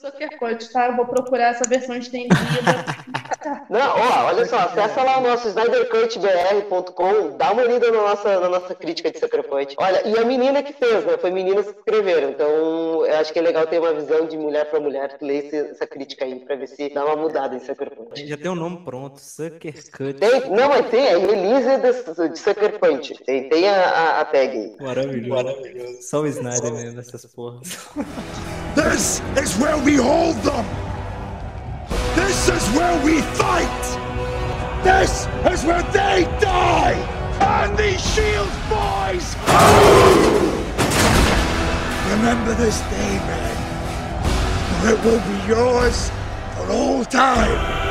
Sucker Punch, tá? Eu vou procurar essa versão estendida. Não, ó, olha só, acessa lá o nosso snydercutbr.com, dá uma lida na nossa, na nossa crítica de Sucker Punch. Olha, e a menina que fez, né? Foi meninas que escreveram, então eu acho que é legal ter uma visão de mulher para mulher que lê essa crítica aí, pra ver se dá uma mudada em Sucker Punch. Já tem um nome pronto, Sucker Cut. Tem, não, mas tem, é Elise de, de Sucker Punch. Tem, tem a, a, a tag aí. Maravilhoso. Maravilhoso. Só o Snyder mesmo, essas porras. This is where we hold them! This is where we fight! This is where they die! And these shields, boys! Remember this day, man. It will be yours for all time!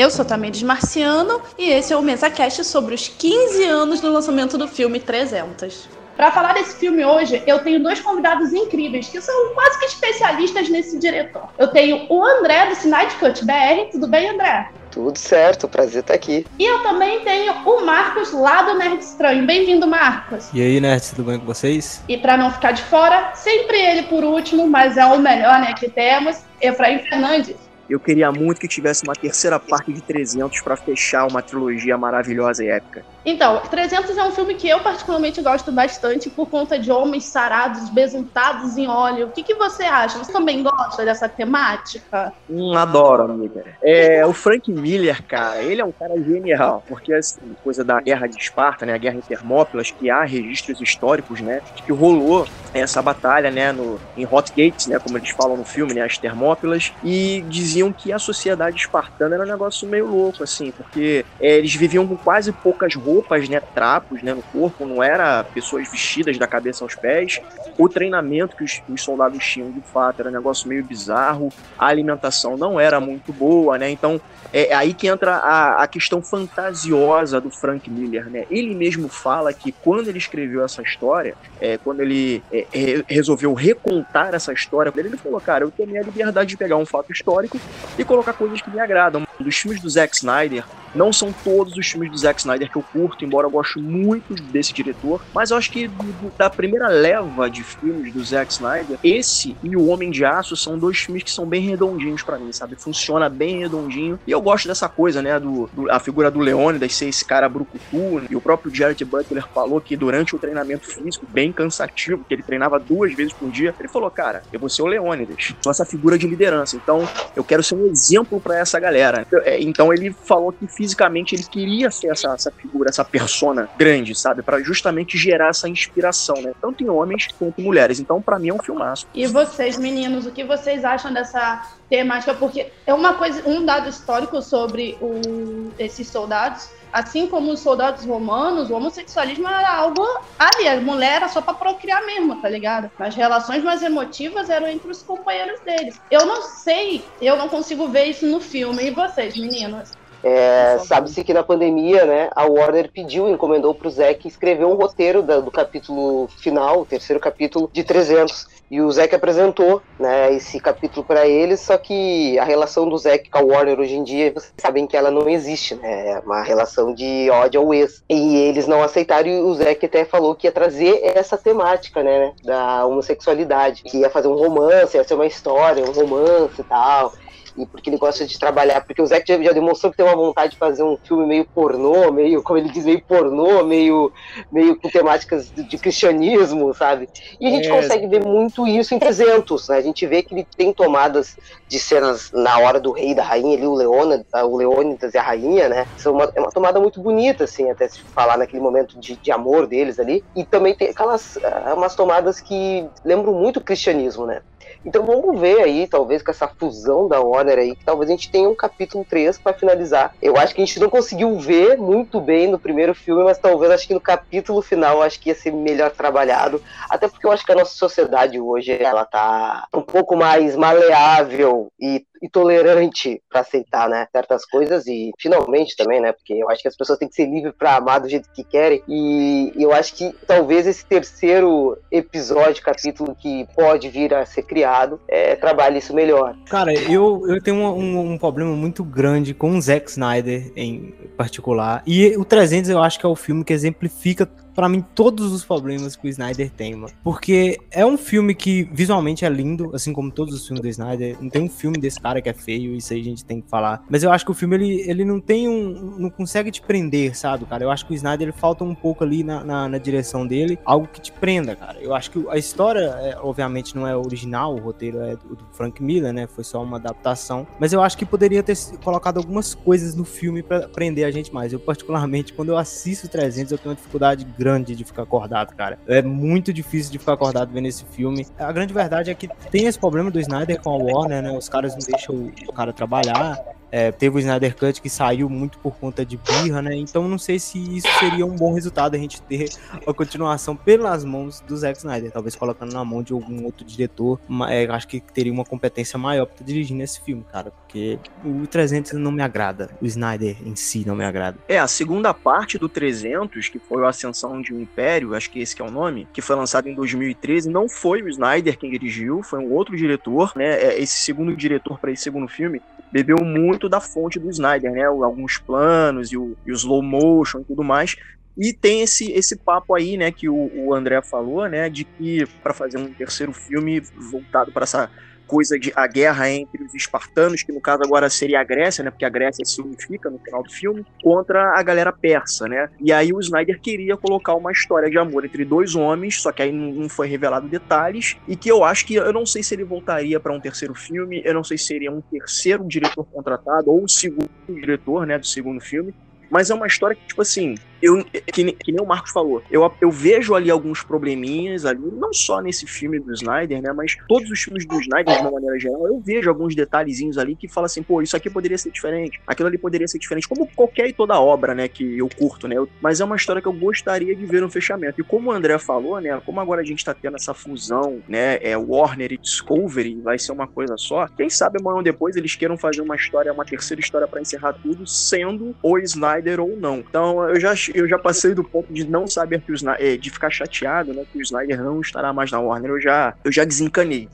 Eu sou Tamires Marciano e esse é o MesaCast sobre os 15 anos do lançamento do filme 300. Para falar desse filme hoje, eu tenho dois convidados incríveis que são quase que especialistas nesse diretor. Eu tenho o André do Snyder Cut BR. Tudo bem, André? Tudo certo, prazer estar aqui. E eu também tenho o Marcos lá do Nerd Estranho. Bem-vindo, Marcos. E aí, Nerd, tudo bem com vocês? E para não ficar de fora, sempre ele por último, mas é o melhor né, que temos, Efraim Fernandes. Eu queria muito que tivesse uma terceira parte de 300 para fechar uma trilogia maravilhosa e épica. Então, 300 é um filme que eu particularmente gosto bastante por conta de homens sarados, besuntados em óleo. O que, que você acha? Você também gosta dessa temática? Hum, adoro, amiga. É, o Frank Miller, cara, ele é um cara genial, porque assim, coisa da Guerra de Esparta, né, a Guerra em Termópilas, que há registros históricos, né, que rolou essa batalha, né, no, em Hot Gates, né, como eles falam no filme, né, as Termópilas, e diziam que a sociedade espartana era um negócio meio louco, assim, porque é, eles viviam com quase poucas roupas roupas, né, trapos, né, no corpo, não era pessoas vestidas da cabeça aos pés. O treinamento que os, os, soldados tinham, de fato, era um negócio meio bizarro. A alimentação não era muito boa, né? Então, é, é aí que entra a, a questão fantasiosa do Frank Miller, né? Ele mesmo fala que quando ele escreveu essa história, é, quando ele é, resolveu recontar essa história, ele falou, cara, eu tomei a liberdade de pegar um fato histórico e colocar coisas que me agradam. Dos filmes do Zack Snyder, não são todos os filmes do Zack Snyder que eu curto, embora eu goste muito desse diretor, mas eu acho que da primeira leva de filmes do Zack Snyder, esse e O Homem de Aço são dois filmes que são bem redondinhos para mim, sabe? Funciona bem redondinho. E eu gosto dessa coisa, né? Do, do, a figura do Leônidas ser esse cara brucutu. Né? E o próprio Jared Butler falou que durante o treinamento físico, bem cansativo, que ele treinava duas vezes por dia, ele falou: Cara, eu vou ser o Leônidas. Sou essa figura de liderança. Então, eu quero ser um exemplo para essa galera. É, então, ele falou que fisicamente ele queria ser essa, essa figura, essa persona grande, sabe? para justamente gerar essa inspiração, né? Tanto em homens quanto em mulheres. Então, para mim, é um filmaço. E vocês, meninos, o que vocês acham dessa temática? Porque é uma coisa, um dado histórico sobre o, esses soldados assim como os soldados romanos, o homossexualismo era algo ali, a mulher era só para procriar mesmo, tá ligado? As relações mais emotivas eram entre os companheiros deles. Eu não sei, eu não consigo ver isso no filme. E vocês, meninas? É, Sabe-se que na pandemia, né, a Warner pediu, encomendou para o Zack escrever um roteiro da, do capítulo final, o terceiro capítulo de 300. E o Zack apresentou né, esse capítulo para eles, só que a relação do Zack com a Warner hoje em dia, vocês sabem que ela não existe, né? É uma relação de ódio ao ex. E eles não aceitaram, e o Zack até falou que ia trazer essa temática, né? Da homossexualidade. Que ia fazer um romance, ia ser uma história, um romance e tal e porque ele gosta de trabalhar, porque o Zack já, já, demonstrou que tem uma vontade de fazer um filme meio pornô, meio, como ele diz, meio pornô, meio, meio com temáticas de, de cristianismo, sabe? E a gente é. consegue ver muito isso em 300, né? A gente vê que ele tem tomadas de cenas na hora do rei e da rainha, ali o Leônidas, o Leônidas e a rainha, né? São uma, é uma tomada muito bonita, assim, até se falar naquele momento de, de amor deles ali. E também tem aquelas uh, umas tomadas que lembram muito o cristianismo, né? Então vamos ver aí, talvez com essa fusão da Warner aí, que talvez a gente tenha um capítulo 3 para finalizar. Eu acho que a gente não conseguiu ver muito bem no primeiro filme, mas talvez acho que no capítulo final acho que ia ser melhor trabalhado. Até porque eu acho que a nossa sociedade hoje ela tá um pouco mais maleável e intolerante para aceitar, né, certas coisas e finalmente também, né, porque eu acho que as pessoas têm que ser livres para amar do jeito que querem e eu acho que talvez esse terceiro episódio, capítulo que pode vir a ser criado, é, trabalhe isso melhor. Cara, eu, eu tenho um, um, um problema muito grande com o Zack Snyder em particular e o 300 eu acho que é o filme que exemplifica para mim todos os problemas que o Snyder tem, mano. Porque é um filme que visualmente é lindo, assim como todos os filmes do Snyder. Não tem um filme desse cara que é feio, isso aí a gente tem que falar. Mas eu acho que o filme ele, ele não tem um. não consegue te prender, sabe, cara? Eu acho que o Snyder ele falta um pouco ali na, na, na direção dele, algo que te prenda, cara. Eu acho que a história, é, obviamente, não é original, o roteiro é do, do Frank Miller, né? Foi só uma adaptação. Mas eu acho que poderia ter colocado algumas coisas no filme para prender a gente mais. Eu, particularmente, quando eu assisto 300, eu tenho uma dificuldade grande de ficar acordado, cara. É muito difícil de ficar acordado vendo esse filme. A grande verdade é que tem esse problema do Snyder com a Warner, né? Os caras não deixam o cara trabalhar. É, teve o Snyder Cut que saiu muito por conta de birra, né? Então não sei se isso seria um bom resultado a gente ter a continuação pelas mãos do Zack Snyder, talvez colocando na mão de algum outro diretor. É, acho que teria uma competência maior para dirigir esse filme, cara, porque o 300 não me agrada, o Snyder em si não me agrada. É, a segunda parte do 300, que foi a Ascensão de um Império, acho que esse que é o nome, que foi lançado em 2013, não foi o Snyder quem dirigiu, foi um outro diretor, né? É, esse segundo diretor para esse segundo filme bebeu muito da fonte do Snyder, né? Alguns planos e o, e o slow motion e tudo mais. E tem esse, esse papo aí, né, que o, o André falou, né, de que para fazer um terceiro filme voltado para essa coisa de a guerra entre os espartanos, que no caso agora seria a Grécia, né? Porque a Grécia se unifica no final do filme, contra a galera persa, né? E aí o Snyder queria colocar uma história de amor entre dois homens, só que aí não foi revelado detalhes, e que eu acho que eu não sei se ele voltaria para um terceiro filme, eu não sei se seria um terceiro diretor contratado ou o segundo diretor, né, do segundo filme, mas é uma história que, tipo assim, eu, que, que, nem o Marcos falou, eu, eu vejo ali alguns probleminhas ali, não só nesse filme do Snyder, né, mas todos os filmes do Snyder, de uma maneira geral, eu vejo alguns detalhezinhos ali que fala assim, pô, isso aqui poderia ser diferente, aquilo ali poderia ser diferente, como qualquer e toda obra, né, que eu curto, né, mas é uma história que eu gostaria de ver no fechamento. E como o André falou, né, como agora a gente tá tendo essa fusão, né, é Warner e Discovery, vai ser uma coisa só, quem sabe amanhã depois eles queiram fazer uma história, uma terceira história para encerrar tudo, sendo o Snyder ou não. Então, eu já eu já passei do ponto de não saber que o Snyder, é, de ficar chateado, né, que o Snyder não estará mais na Warner. Eu já, eu já desencanei.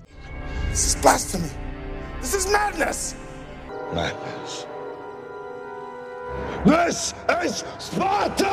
This is blasphemy. This is madness. Madness. This is Sparta!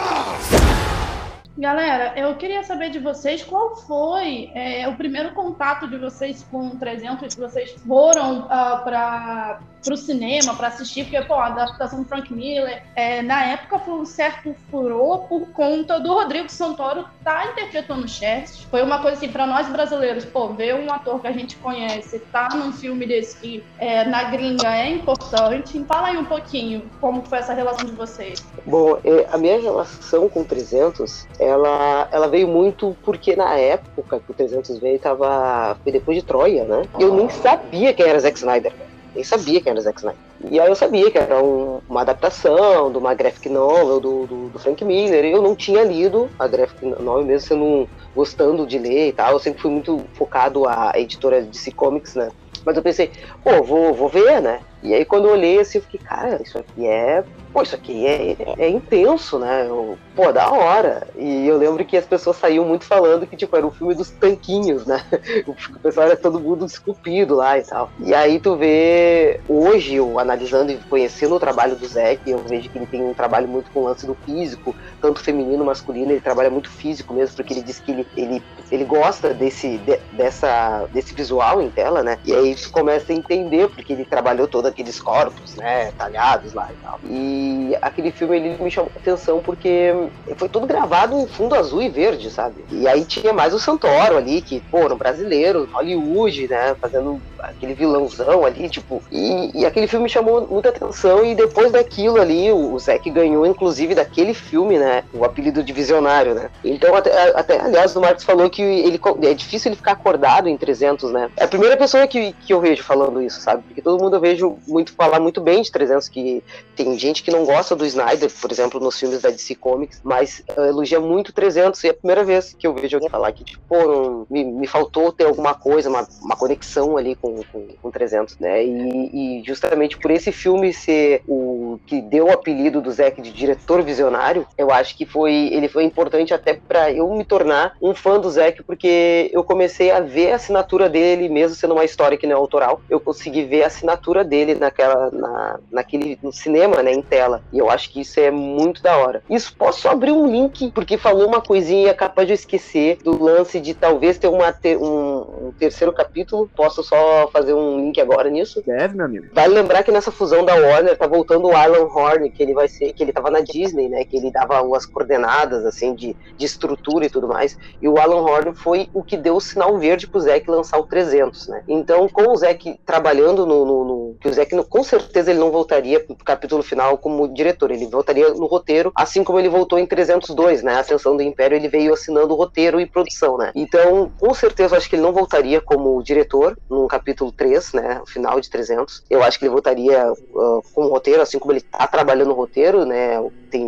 Galera, eu queria saber de vocês qual foi é, o primeiro contato de vocês com o 300, que vocês foram uh, ah, para pro cinema para assistir, porque, pô, a adaptação do Frank Miller, é, na época foi um certo furor por conta do Rodrigo Santoro tá interpretando Chess. Foi uma coisa assim, para nós brasileiros, pô, ver um ator que a gente conhece tá num filme desse que é, na gringa é importante. Fala aí um pouquinho como foi essa relação de vocês. Bom, é, a minha relação com 300, ela, ela veio muito porque na época que o 300 veio, tava, foi depois de Troia, né? Eu nem sabia quem era Zack Snyder, nem sabia que era Zack Snyder. E aí eu sabia que era um, uma adaptação de uma graphic novel do, do, do, Frank Miller. Eu não tinha lido a graphic novel, mesmo sendo gostando de ler e tal. Eu sempre fui muito focado a editora DC Comics, né? Mas eu pensei, pô, vou, vou ver, né? E aí quando eu olhei assim, eu fiquei, cara, isso aqui é. Pô, isso aqui é, é intenso, né? Eu, pô, da hora. E eu lembro que as pessoas saíam muito falando que, tipo, era o filme dos tanquinhos, né? O pessoal era todo mundo esculpido lá e tal. E aí tu vê, hoje, eu analisando e conhecendo o trabalho do Zack, eu vejo que ele tem um trabalho muito com o lance do físico, tanto feminino, masculino, ele trabalha muito físico mesmo, porque ele diz que ele, ele, ele gosta desse, de, dessa, desse visual em tela, né? E aí tu começa a entender, porque ele trabalhou toda aqueles corpos, né, talhados lá e tal. E aquele filme ele me chamou atenção porque foi tudo gravado em fundo azul e verde, sabe? E aí tinha mais o Santoro ali, que, pô, um brasileiro, Hollywood, né, fazendo aquele vilãozão ali, tipo. E, e aquele filme me chamou muita atenção e depois daquilo ali, o, o Zack ganhou, inclusive, daquele filme, né, o apelido de Visionário, né? Então, até, até aliás, o Marcos falou que ele, é difícil ele ficar acordado em 300, né? É a primeira pessoa que, que eu vejo falando isso, sabe? Porque todo mundo eu vejo muito falar muito bem de 300, que tem gente que não gosta do Snyder, por exemplo, nos filmes da DC Comics, mas uh, elogia muito 300 e é a primeira vez que eu vejo alguém falar que, tipo, não, me, me faltou ter alguma coisa, uma, uma conexão ali com, com, com 300, né? E, e, justamente por esse filme ser o que deu o apelido do Zack de diretor visionário, eu acho que foi ele foi importante até para eu me tornar um fã do Zack, porque eu comecei a ver a assinatura dele, mesmo sendo uma história que não é autoral, eu consegui ver a assinatura dele naquela, na, naquele no cinema, né, em tela. E eu acho que isso é muito da hora. Isso posso abrir um link, porque falou uma coisinha é capaz de eu esquecer do lance de talvez ter uma ter um, um, terceiro capítulo. Posso só fazer um link agora nisso? Deve, meu amigo. Vale lembrar que nessa fusão da Warner tá voltando o Alan Horn, que ele vai ser, que ele tava na Disney, né, que ele dava as coordenadas assim de, de estrutura e tudo mais. E o Alan Horn foi o que deu o sinal verde pro Zack lançar o 300, né? Então, com o Zack trabalhando no, no, no que o Zack com certeza ele não voltaria pro capítulo final como diretor, ele voltaria no roteiro, assim como ele voltou em 302, né? A Ascensão do Império, ele veio assinando o roteiro e produção, né? Então, com certeza, eu acho que ele não voltaria como diretor no capítulo 3, né? O final de 300. Eu acho que ele voltaria uh, com o roteiro, assim como ele tá trabalhando no roteiro, né? Tem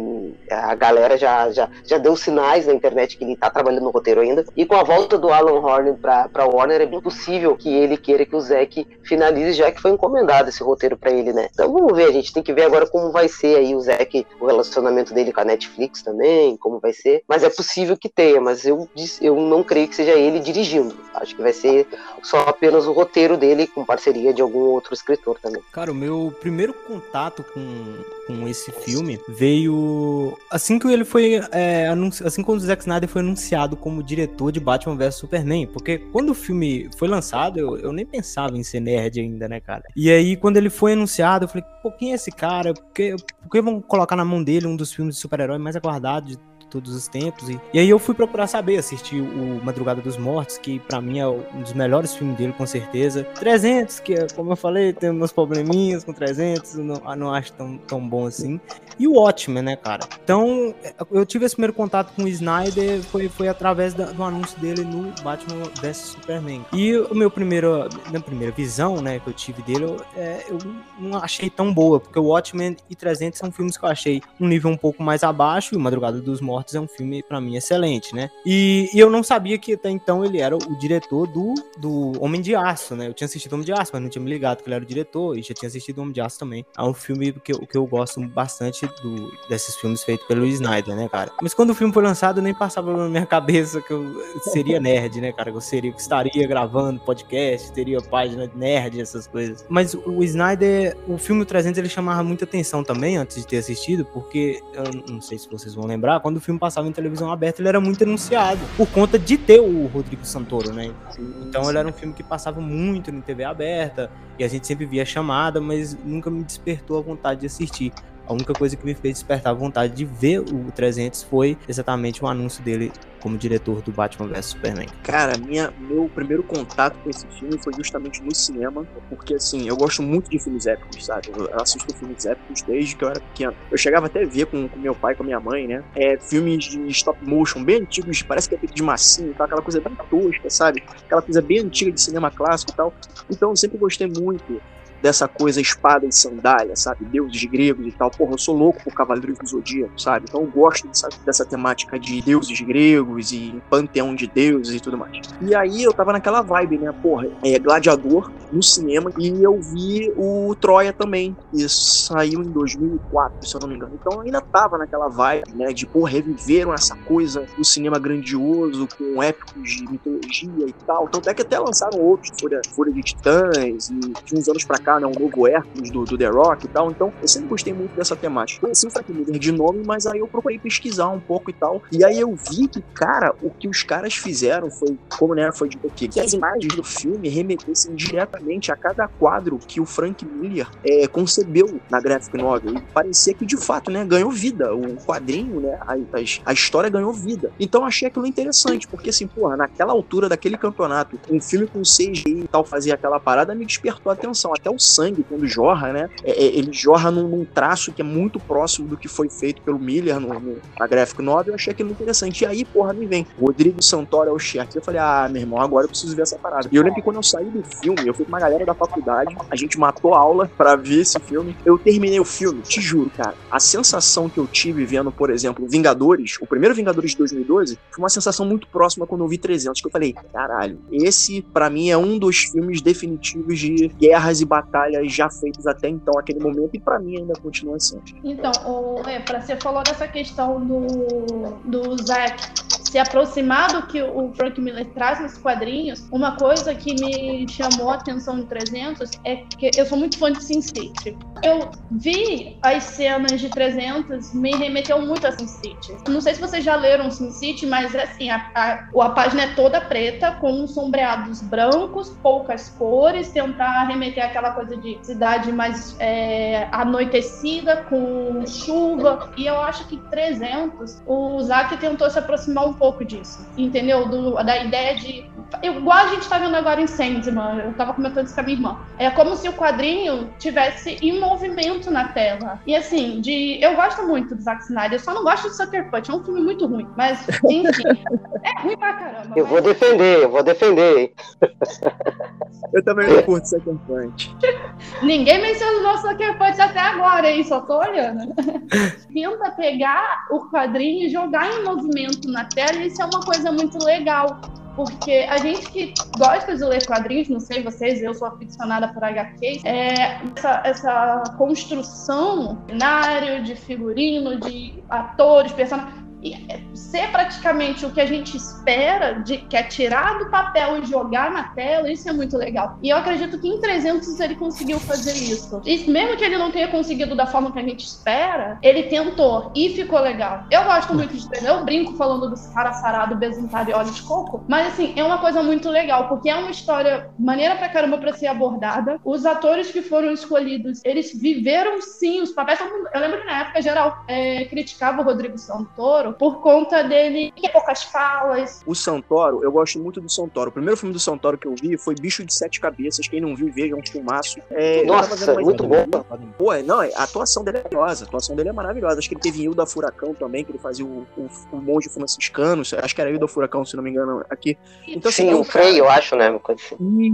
a galera já, já, já deu sinais na internet que ele tá trabalhando no roteiro ainda. E com a volta do Alan Horn pra, pra Warner, é bem possível que ele queira que o Zack finalize, já que foi encomendado esse roteiro para ele, né? Então vamos ver, a gente tem que ver agora como vai ser aí o Zack, o relacionamento dele com a Netflix também, como vai ser. Mas é possível que tenha, mas eu, eu não creio que seja ele dirigindo. Acho que vai ser só apenas o roteiro dele com parceria de algum outro escritor também. Cara, o meu primeiro contato com, com esse filme veio assim que ele foi é, assim quando o Zack Snyder foi anunciado como diretor de Batman vs Superman, porque quando o filme foi lançado, eu, eu nem pensava em ser nerd ainda, né, cara? E aí, quando ele foi anunciado, eu falei, pô, quem é esse cara? Por que, por que vão colocar na mão dele um dos filmes de super-herói mais aguardados de todos os tempos. E, e aí eu fui procurar saber, assistir o Madrugada dos Mortos, que para mim é um dos melhores filmes dele, com certeza. 300, que é, como eu falei, tem meus probleminhas com 300, não, não acho tão, tão bom assim. E o Watchmen, né, cara? Então, eu tive esse primeiro contato com o Snyder, foi, foi através da, do anúncio dele no Batman vs Superman. E o meu primeiro, minha primeira visão, né, que eu tive dele, eu, é, eu não achei tão boa, porque o Watchmen e 300 são filmes que eu achei um nível um pouco mais abaixo, e o Madrugada dos Mortos Mortos é um filme, para mim, excelente, né? E, e, eu não sabia que até então ele era o diretor do, do Homem de Aço, né? Eu tinha assistido Homem de Aço, mas não tinha me ligado que ele era o diretor, e já tinha assistido Homem de Aço também. É um filme que eu, que eu gosto bastante do, desses filmes feitos pelo Snyder, né, cara? Mas quando o filme foi lançado, nem passava na minha cabeça que eu seria nerd, né, cara? Que eu seria, que estaria gravando podcast, teria página nerd, essas coisas. Mas o Snyder, o filme 300, ele chamava muita atenção também, antes de ter assistido, porque, eu não sei se vocês vão lembrar, quando filme passava em televisão aberta, ele era muito anunciado, por conta de ter o Rodrigo Santoro, né? Então ele era um filme que passava muito em TV aberta, e a gente sempre via chamada, mas nunca me despertou a vontade de assistir. A única coisa que me fez despertar a vontade de ver o 300 foi exatamente o anúncio dele como diretor do Batman vs Superman. Cara, minha, meu primeiro contato com esse filme foi justamente no cinema, porque assim, eu gosto muito de filmes épicos, sabe? Eu assisto filmes épicos desde que eu era pequeno. Eu chegava até a ver com, com meu pai, com minha mãe, né? É, filmes de stop motion bem antigos, parece que é feito de massinha, tá? aquela coisa bem tosca, sabe? Aquela coisa bem antiga de cinema clássico e tal. Então eu sempre gostei muito dessa coisa espada e sandália, sabe? Deuses gregos e tal. Porra, eu sou louco por Cavaleiros do Zodíaco, sabe? Então eu gosto dessa, temática de deuses gregos e panteão de deuses e tudo mais. E aí eu tava naquela vibe, né? Porra, é Gladiador no cinema e eu vi o Troia também. E saiu em 2004, se eu não me engano. Então eu ainda tava naquela vibe, né? De, pô, reviveram essa coisa do cinema grandioso com épicos de mitologia e tal. Tanto é que até lançaram outros, Folha, Folha de Titãs e de uns anos pra cá né, um novo Hércules do, do The Rock e tal. Então, eu sempre gostei muito dessa temática. Conheci o Frank Miller de nome, mas aí eu procurei pesquisar um pouco e tal. E aí eu vi que, cara, o que os caras fizeram foi, como né, foi de aqui, que as imagens do filme remetessem diretamente a cada quadro que o Frank Miller é, concebeu na graphic novel. E parecia que, de fato, né, ganhou vida. O quadrinho, né, a, a, a história ganhou vida. Então, achei aquilo interessante, porque, assim, porra, naquela altura daquele campeonato, um filme com CGI e tal fazia aquela parada me despertou a atenção. Até o o sangue quando jorra, né? É, é, ele jorra num, num, traço que é muito próximo do que foi feito pelo Miller no, no, na Graphic Novel. Eu achei aquilo interessante. E aí, porra, me vem. Rodrigo Santoro é o chefe. Eu falei, ah, meu irmão, agora eu preciso ver essa parada. E eu lembro que quando eu saí do filme, eu fui com uma galera da faculdade, a gente matou aula para ver esse filme. Eu terminei o filme, te juro, cara. A sensação que eu tive vendo, por exemplo, Vingadores, o primeiro Vingadores de 2012, foi uma sensação muito próxima quando eu vi 300, que eu falei, caralho, esse para mim é um dos filmes definitivos de guerras e batalhas já feitos até então, aquele momento, e para mim ainda continua sendo. Então, o, é, pra, você falou dessa questão do, do Zack se aproximar do que o Frank Miller traz nos quadrinhos, uma coisa que me chamou a atenção em 300 é que eu sou muito fã de Sin City. Eu vi as cenas de 300, me remeteu muito a Sin City. Não sei se vocês já leram Sin City, mas assim, a, a, a página é toda preta, com sombreados brancos, poucas cores, tentar remeter aquela coisa de cidade mais é, anoitecida, com chuva. E eu acho que 300, o Zack tentou se aproximar um pouco disso, entendeu? Do, da ideia de. Igual a gente tá vendo agora em Sandman, eu tava comentando isso com a minha irmã. É como se o quadrinho tivesse em movimento na tela. E assim, de. Eu gosto muito do Zack Snyder, eu só não gosto de Sucker Punch, é um filme muito ruim. Mas, enfim, é ruim pra caramba. Eu mas... vou defender, eu vou defender. eu também não curto Sucker Punch. Ninguém mencionou o Sucker Punch até agora, hein? Só tô olhando. Tenta pegar o quadrinho e jogar em movimento na tela isso é uma coisa muito legal. Porque a gente que gosta de ler quadrinhos, não sei vocês, eu sou aficionada por HQs, é, essa, essa construção, cenário, de figurino, de atores, personagens ser praticamente o que a gente espera, de, que é tirar do papel e jogar na tela, isso é muito legal. E eu acredito que em 300 ele conseguiu fazer isso. E mesmo que ele não tenha conseguido da forma que a gente espera, ele tentou e ficou legal. Eu gosto muito de 300, eu brinco falando do cara sarado, besuntado e óleo de coco, mas assim, é uma coisa muito legal, porque é uma história maneira pra caramba pra ser abordada. Os atores que foram escolhidos, eles viveram sim os papéis. Eu lembro que na época geral é, criticava o Rodrigo Santoro por conta dele ter poucas falas. O Santoro, eu gosto muito do Santoro. O primeiro filme do Santoro que eu vi foi Bicho de Sete Cabeças. Quem não viu, veja, é um filmaço. É, Nossa, muito bom. Pô, não, a atuação dele é maravilhosa. A atuação dele é maravilhosa. Acho que ele teve em Hilda Furacão também, que ele fazia o, o, o monge franciscano. Acho que era Hilda Furacão, se não me engano, aqui. Então, assim, Sim, assim, o Frei, eu acho, né?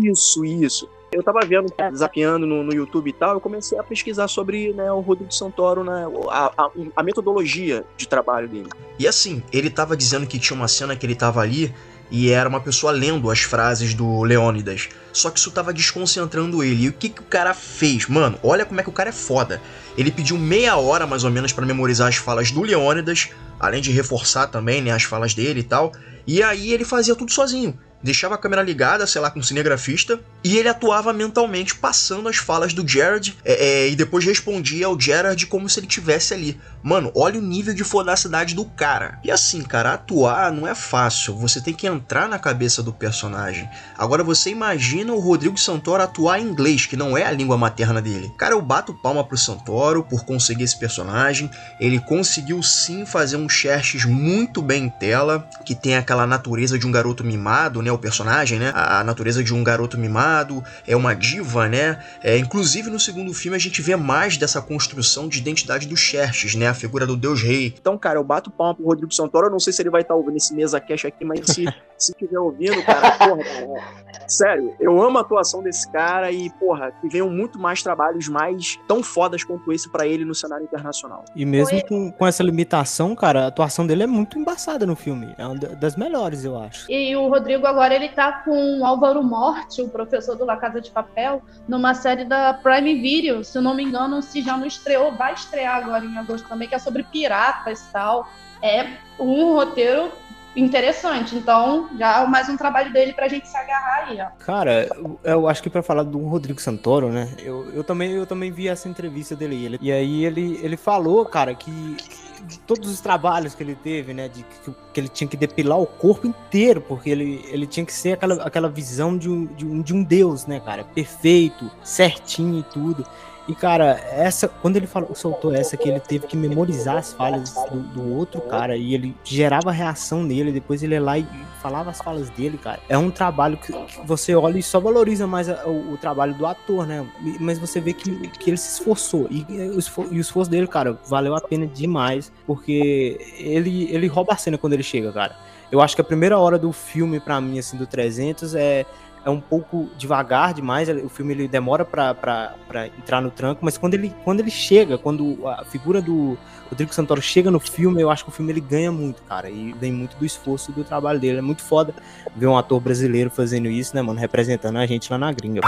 Isso, isso. Eu tava vendo, desafiando no, no YouTube e tal, eu comecei a pesquisar sobre né, o Rodrigo Santoro, né, a, a, a, metodologia de trabalho dele. E assim, ele tava dizendo que tinha uma cena que ele tava ali e era uma pessoa lendo as frases do Leônidas. Só que isso tava desconcentrando ele. E o que, que o cara fez? Mano, olha como é que o cara é foda. Ele pediu meia hora mais ou menos para memorizar as falas do Leônidas, além de reforçar também né, as falas dele e tal. E aí ele fazia tudo sozinho deixava a câmera ligada, sei lá, com um cinegrafista, e ele atuava mentalmente passando as falas do Jared é, é, e depois respondia ao Jared como se ele tivesse ali. Mano, olha o nível de fodacidade do cara. E assim, cara, atuar não é fácil, você tem que entrar na cabeça do personagem. Agora você imagina o Rodrigo Santoro atuar em inglês, que não é a língua materna dele. Cara, eu bato palma pro Santoro por conseguir esse personagem. Ele conseguiu sim fazer um Xerxes muito bem em tela, que tem aquela natureza de um garoto mimado, né? Né, o personagem, né, a natureza de um garoto mimado, é uma diva, né, é, inclusive no segundo filme a gente vê mais dessa construção de identidade do Xerxes, né, a figura do deus rei. Então, cara, eu bato palma pro Rodrigo Santoro, eu não sei se ele vai estar tá ouvindo esse mesa cash aqui, mas se, se estiver ouvindo, cara, porra, cara, sério, eu amo a atuação desse cara e, porra, que venham muito mais trabalhos mais tão fodas quanto esse para ele no cenário internacional. E mesmo com, com essa limitação, cara, a atuação dele é muito embaçada no filme, é uma das melhores, eu acho. E o Rodrigo agora agora ele está com o Álvaro Morte, o professor do La Casa de Papel, numa série da Prime Video. Se eu não me engano, se já não estreou, vai estrear agora em agosto também, que é sobre piratas e tal. É um roteiro interessante. Então, já mais um trabalho dele pra gente se agarrar aí, ó. Cara, eu acho que para falar do Rodrigo Santoro, né? Eu, eu, também, eu também vi essa entrevista dele. Ele, e aí ele, ele falou, cara, que de todos os trabalhos que ele teve, né? De que, que, ele tinha que depilar o corpo inteiro, porque ele, ele tinha que ser aquela, aquela visão de um, de, um, de um deus, né, cara? Perfeito, certinho e tudo. E, cara, essa, quando ele falou, soltou essa que ele teve que memorizar as falhas do, do outro cara e ele gerava reação nele, depois ele ia lá e falava as falas dele, cara, é um trabalho que, que você olha e só valoriza mais a, o, o, trabalho do ator, né? Mas você vê que, que ele se esforçou. E, e, e, o esforço, dele, cara, valeu a pena demais. Porque ele, ele rouba a cena quando ele chega, cara. Eu acho que a primeira hora do filme, para mim, assim, do 300 é é um pouco devagar demais, o filme ele demora para entrar no tranco, mas quando ele, quando ele chega, quando a figura do Rodrigo Santoro chega no filme, eu acho que o filme ele ganha muito, cara, e vem muito do esforço do trabalho dele. É muito foda ver um ator brasileiro fazendo isso, né, mano, representando a gente lá na gringa.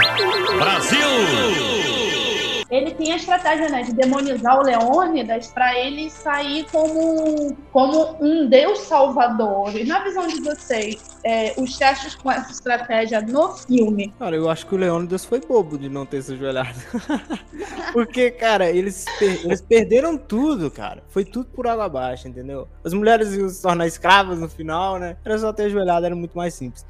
Brasil! Ele tem a estratégia né, de demonizar o Leônidas para ele sair como, como um deus salvador. E na visão de vocês, é, os testes com essa estratégia no filme? Cara, eu acho que o Leônidas foi bobo de não ter se ajoelhado. Porque, cara, eles, per eles perderam tudo, cara. Foi tudo por água abaixo, entendeu? As mulheres iam se tornar escravas no final, né? Era só ter ajoelhado, era muito mais simples.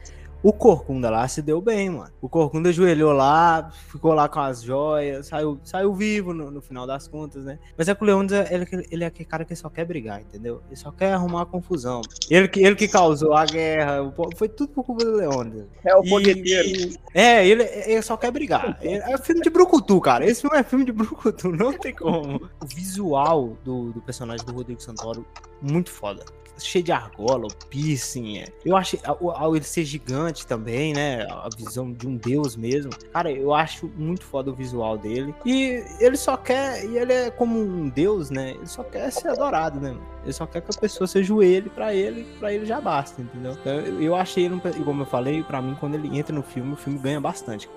O Corcunda lá se deu bem, mano. O Corcunda ajoelhou lá, ficou lá com as joias, saiu, saiu vivo no, no final das contas, né? Mas é que o Leônidas, ele, ele é aquele cara que só quer brigar, entendeu? Ele só quer arrumar confusão. Ele que, ele que causou a guerra, foi tudo por culpa do Leônidas. É o fogueteiro. É, ele, ele só quer brigar. É filme de Brucutu, cara. Esse filme é filme de Brucutu, não tem como. O visual do, do personagem do Rodrigo Santoro, muito foda cheio de argola, o piercing. É. Eu acho ao ele ser gigante também, né? A visão de um deus mesmo. Cara, eu acho muito foda o visual dele. E ele só quer, e ele é como um deus, né? Ele só quer ser adorado, né? Ele só quer que a pessoa se ajoelhe para ele, para ele já basta, entendeu? Então, eu achei ele, como eu falei, para mim quando ele entra no filme, o filme ganha bastante.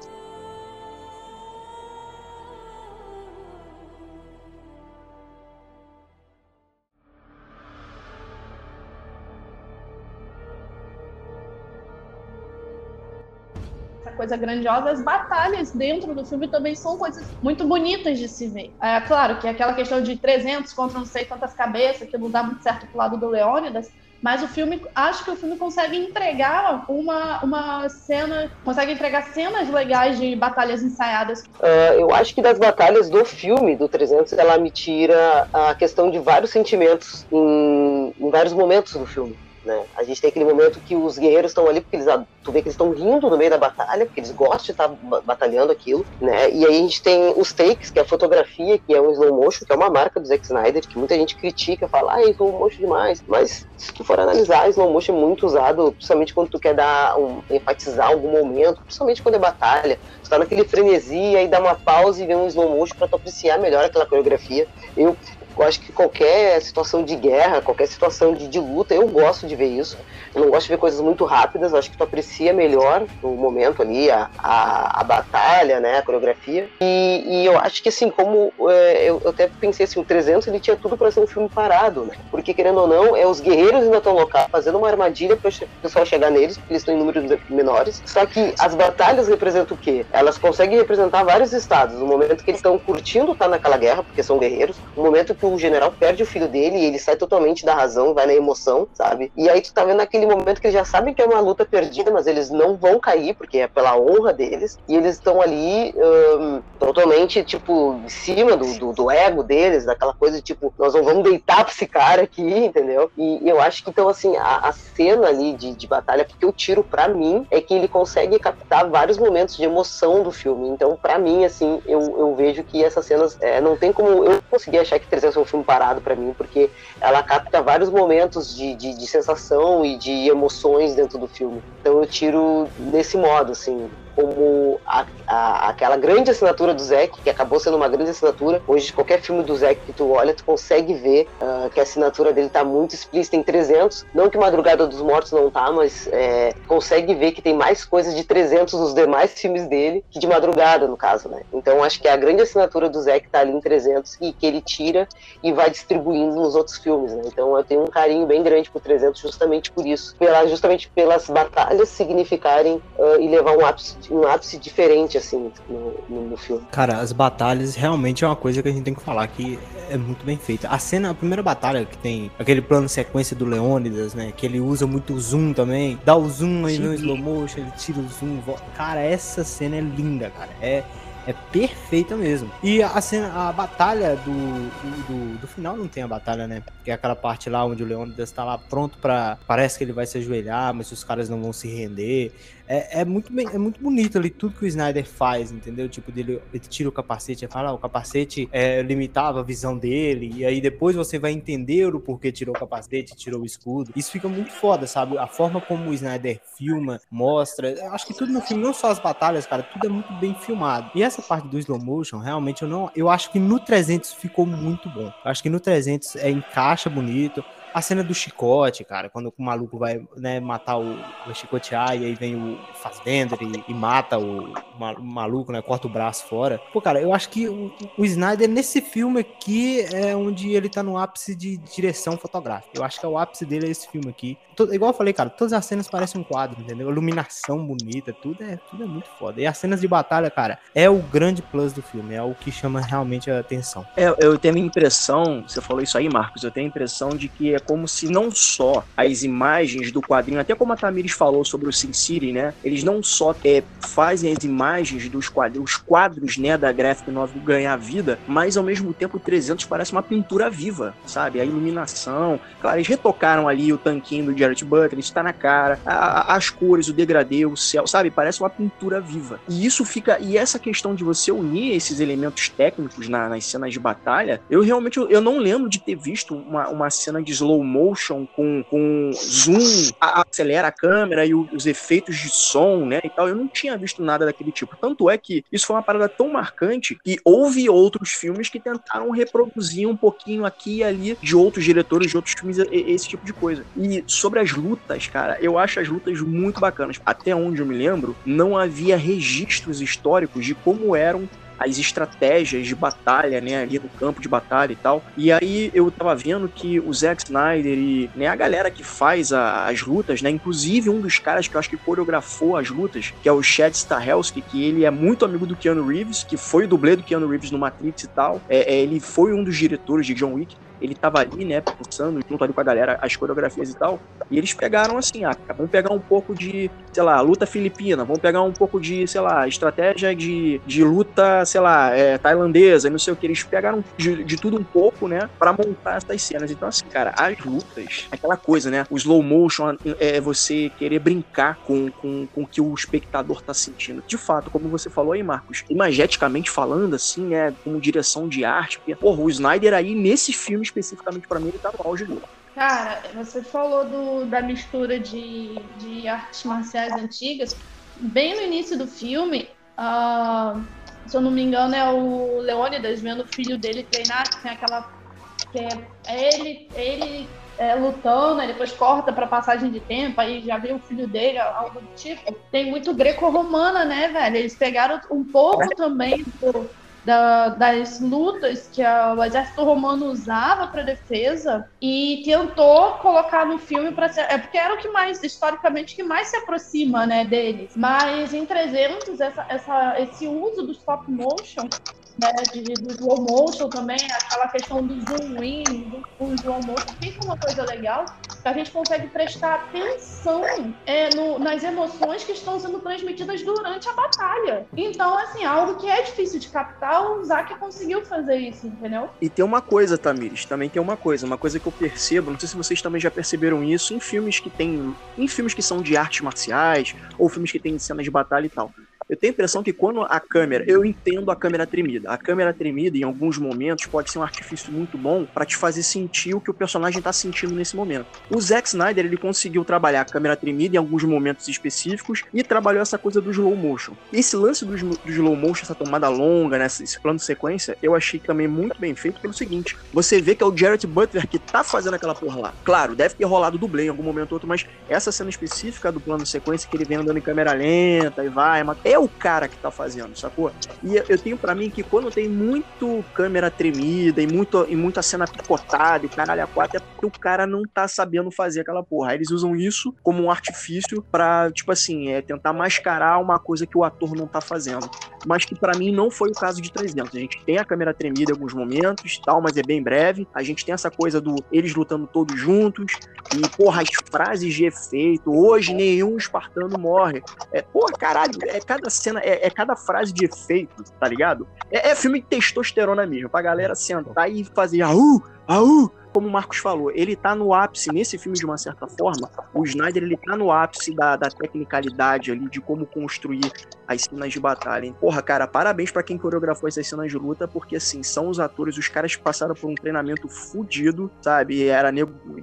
Coisa grandiosa, as batalhas dentro do filme também são coisas muito bonitas de se ver. É claro que aquela questão de 300 contra não sei quantas cabeças, que não dá muito certo pro lado do Leônidas, mas o filme, acho que o filme consegue entregar uma, uma cena, consegue entregar cenas legais de batalhas ensaiadas. Uh, eu acho que das batalhas do filme, do 300, ela me tira a questão de vários sentimentos em, em vários momentos do filme. Né? A gente tem aquele momento que os guerreiros estão ali, porque eles, tu vê que eles estão rindo no meio da batalha, porque eles gostam de estar batalhando aquilo, né? E aí a gente tem os takes, que é a fotografia, que é um slow motion, que é uma marca do Zack Snyder, que muita gente critica, fala, ah, slow motion demais. Mas se tu for analisar, slow motion é muito usado, principalmente quando tu quer dar um, enfatizar algum momento, principalmente quando é batalha. Tu tá naquele frenesi, aí dá uma pausa e vê um slow motion pra tu apreciar melhor aquela coreografia. Eu eu acho que qualquer situação de guerra, qualquer situação de, de luta, eu gosto de ver isso. Eu não gosto de ver coisas muito rápidas, acho que tu aprecia melhor o momento ali, a, a, a batalha, né, a coreografia. E, e, eu acho que, assim, como é, eu, eu, até pensei assim, o 300 ele tinha tudo para ser um filme parado, né? Porque, querendo ou não, é os guerreiros ainda estão locais fazendo uma armadilha para o pessoal chegar neles, porque eles estão em números menores. Só que as batalhas representam o quê? Elas conseguem representar vários estados. No momento que eles estão curtindo estar naquela guerra, porque são guerreiros, no momento que o general perde o filho dele e ele sai totalmente da razão, vai na emoção, sabe? E aí tu tá vendo aquele momento que eles já sabem que é uma luta perdida, mas eles não vão cair, porque é pela honra deles, e eles estão ali um, totalmente, tipo, em cima do, do, do, ego deles, daquela coisa tipo, nós não vamos deitar pra esse cara aqui, entendeu? E, e eu acho que, então, assim, a, a cena ali de, de batalha, porque o tiro, para mim, é que ele consegue captar vários momentos de emoção do filme. Então, para mim, assim, eu, eu vejo que essas cenas, é, não tem como eu conseguir achar que 300 um filme parado para mim, porque ela capta vários momentos de, de, de sensação e de emoções dentro do filme. Então eu tiro desse modo, assim como a, a, aquela grande assinatura do Zack, que acabou sendo uma grande assinatura. Hoje, qualquer filme do Zack que tu olha, tu consegue ver uh, que a assinatura dele tá muito explícita em 300. Não que Madrugada dos Mortos não tá, mas é, consegue ver que tem mais coisas de 300 nos demais filmes dele que de Madrugada, no caso, né? Então, acho que a grande assinatura do Zack tá ali em 300 e que ele tira e vai distribuindo nos outros filmes, né? Então, eu tenho um carinho bem grande por 300 justamente por isso. Pela, justamente pelas batalhas significarem uh, e levar um ápice um ápice diferente, assim, no, no, no, filme. Cara, as batalhas realmente é uma coisa que a gente tem que falar que é muito bem feita. A cena, a primeira batalha que tem aquele plano sequência do Leônidas, né? Que ele usa muito o zoom também. Dá o zoom aí no slow motion, ele tira o zoom. Volta. Cara, essa cena é linda, cara. É É perfeita mesmo. E a cena, a batalha do, do, do, do final não tem a batalha, né? Que é aquela parte lá onde o Leônidas tá lá pronto para Parece que ele vai se ajoelhar, mas os caras não vão se render. É, é, muito é muito bonito ali tudo que o Snyder faz, entendeu? Tipo, dele, ele tira o capacete e fala, ah, o capacete é, limitava a visão dele, e aí depois você vai entender o porquê tirou o capacete, tirou o escudo. Isso fica muito foda, sabe? A forma como o Snyder filma, mostra. Acho que tudo no filme, não só as batalhas, cara, tudo é muito bem filmado. E essa parte do slow motion, realmente, eu não. Eu acho que no 300 ficou muito bom. Eu acho que no 300 é, encaixa bonito. A cena do chicote, cara, quando o maluco vai né, matar o, o chicotear e aí vem o Fassbender e, e mata o, o, maluco, né? Corta o braço fora. Pô, cara, eu acho que o, o, Snyder nesse filme aqui é onde ele tá no ápice de direção fotográfica. Eu acho que é o ápice dele é esse filme aqui. Todo, igual eu falei, cara, todas as cenas parecem um quadro, entendeu? Iluminação bonita, tudo é, tudo é muito foda. E as cenas de batalha, cara, é o grande plus do filme, é o que chama realmente a atenção. É, eu tenho a impressão, você falou isso aí, Marcos, eu tenho a impressão de que é como se não só as imagens do quadrinho, até como a Tamires falou sobre o Sin City, né? Eles não só é, fazem as imagens dos quadros, os quadros, né, da graphic novel ganhar vida, mas ao mesmo tempo o 300 parece uma pintura viva, sabe? A iluminação, claro, eles retocaram ali o tanquinho do Jared Butler, está na cara, a, as cores, o degradê, o céu, sabe? Parece uma pintura viva. E isso fica, e essa questão de você unir esses elementos técnicos na, nas cenas de batalha, eu realmente eu não lembro de ter visto uma, uma cena de slow motion com, com zoom, a, acelera a câmera e o, os efeitos de som, né, e tal. Eu não tinha visto nada daquele tipo. Tanto é que isso foi uma parada tão marcante que houve outros filmes que tentaram reproduzir um pouquinho aqui e ali de outros diretores, de outros filmes, esse tipo de coisa. E sobre as lutas, cara, eu acho as lutas muito bacanas. Até onde eu me lembro, não havia registros históricos de como eram as estratégias de batalha, né, ali no campo de batalha e tal. E aí eu tava vendo que o Zack Snyder e né, a galera que faz a, as lutas, né, inclusive um dos caras que eu acho que coreografou as lutas, que é o Chad Stahelski, que ele é muito amigo do Keanu Reeves, que foi o dublê do Keanu Reeves no Matrix e tal. É, é, ele foi um dos diretores de John Wick ele tava ali, né, pensando junto ali com a galera as coreografias e tal, e eles pegaram assim, ah, vamos pegar um pouco de, sei lá, luta filipina, vamos pegar um pouco de, sei lá, estratégia de, de luta, sei lá, é, tailandesa, não sei o que, eles pegaram de, de tudo um pouco, né, para montar essas cenas. Então, assim, cara, as lutas, aquela coisa, né, o slow motion é você querer brincar com, com, com o que o espectador tá sentindo. De fato, como você falou aí, Marcos, imageticamente falando, assim, né, como direção de arte, porque, porra, o Snyder aí, nesse filme, especificamente para mim, ele tá no auge dele. Cara, você falou do, da mistura de, de artes marciais antigas. Bem no início do filme, uh, se eu não me engano, é o Leônidas vendo o filho dele treinar, que tem aquela. Que é, é ele, ele é, lutando, aí depois corta para passagem de tempo, aí já vê o filho dele, algo do tipo. Tem muito greco-romana, né, velho? Eles pegaram um pouco também do, da, das lutas que a, o exército romano usava para defesa e tentou colocar no filme para ser. É porque era o que mais, historicamente, que mais se aproxima né, deles. Mas em 300, essa, essa, esse uso do stop motion né, de, do slow motion também, aquela questão do zoom in, do, do slow motion, fica uma coisa legal, que a gente consegue prestar atenção é, no, nas emoções que estão sendo transmitidas durante a batalha. Então, assim, algo que é difícil de captar, o Zack conseguiu fazer isso, entendeu? E tem uma coisa, Tamires, também tem uma coisa, uma coisa que eu percebo, não sei se vocês também já perceberam isso, em filmes que tem, em filmes que são de artes marciais, ou filmes que têm cenas de batalha e tal. Eu tenho a impressão que quando a câmera, eu entendo a câmera tremida. A câmera tremida, em alguns momentos, pode ser um artifício muito bom para te fazer sentir o que o personagem tá sentindo nesse momento. O Zack Snyder, ele conseguiu trabalhar a câmera tremida em alguns momentos específicos e trabalhou essa coisa do slow motion. Esse lance do, do slow motion, essa tomada longa, né, esse plano de sequência, eu achei também muito bem feito pelo seguinte: você vê que é o Jared Butler que tá fazendo aquela porra lá. Claro, deve ter rolado dublê em algum momento ou outro, mas essa cena específica do plano de sequência que ele vem andando em câmera lenta e vai, é o cara que tá fazendo, sacou? E eu tenho para mim que quando tem muito câmera tremida e, muito, e muita cena picotada e caralho a quatro, é porque o cara não tá sabendo fazer aquela porra. Aí eles usam isso como um artifício para tipo assim, é tentar mascarar uma coisa que o ator não tá fazendo. Mas que para mim não foi o caso de 300. A gente tem a câmera tremida em alguns momentos, tal, mas é bem breve. A gente tem essa coisa do eles lutando todos juntos e porra, as frases de efeito. Hoje nenhum espartano morre. É, porra, caralho, é cada cada cena, é, é cada frase de efeito, tá ligado? É, é filme de testosterona mesmo, pra galera sentar e fazer aú, aú, como o Marcos falou, ele tá no ápice, nesse filme, de uma certa forma, o Snyder, ele tá no ápice da, da tecnicalidade ali, de como construir as cenas de batalha. Hein? Porra, cara, parabéns para quem coreografou essas cenas de luta, porque, assim, são os atores, os caras passaram por um treinamento fudido, sabe? Era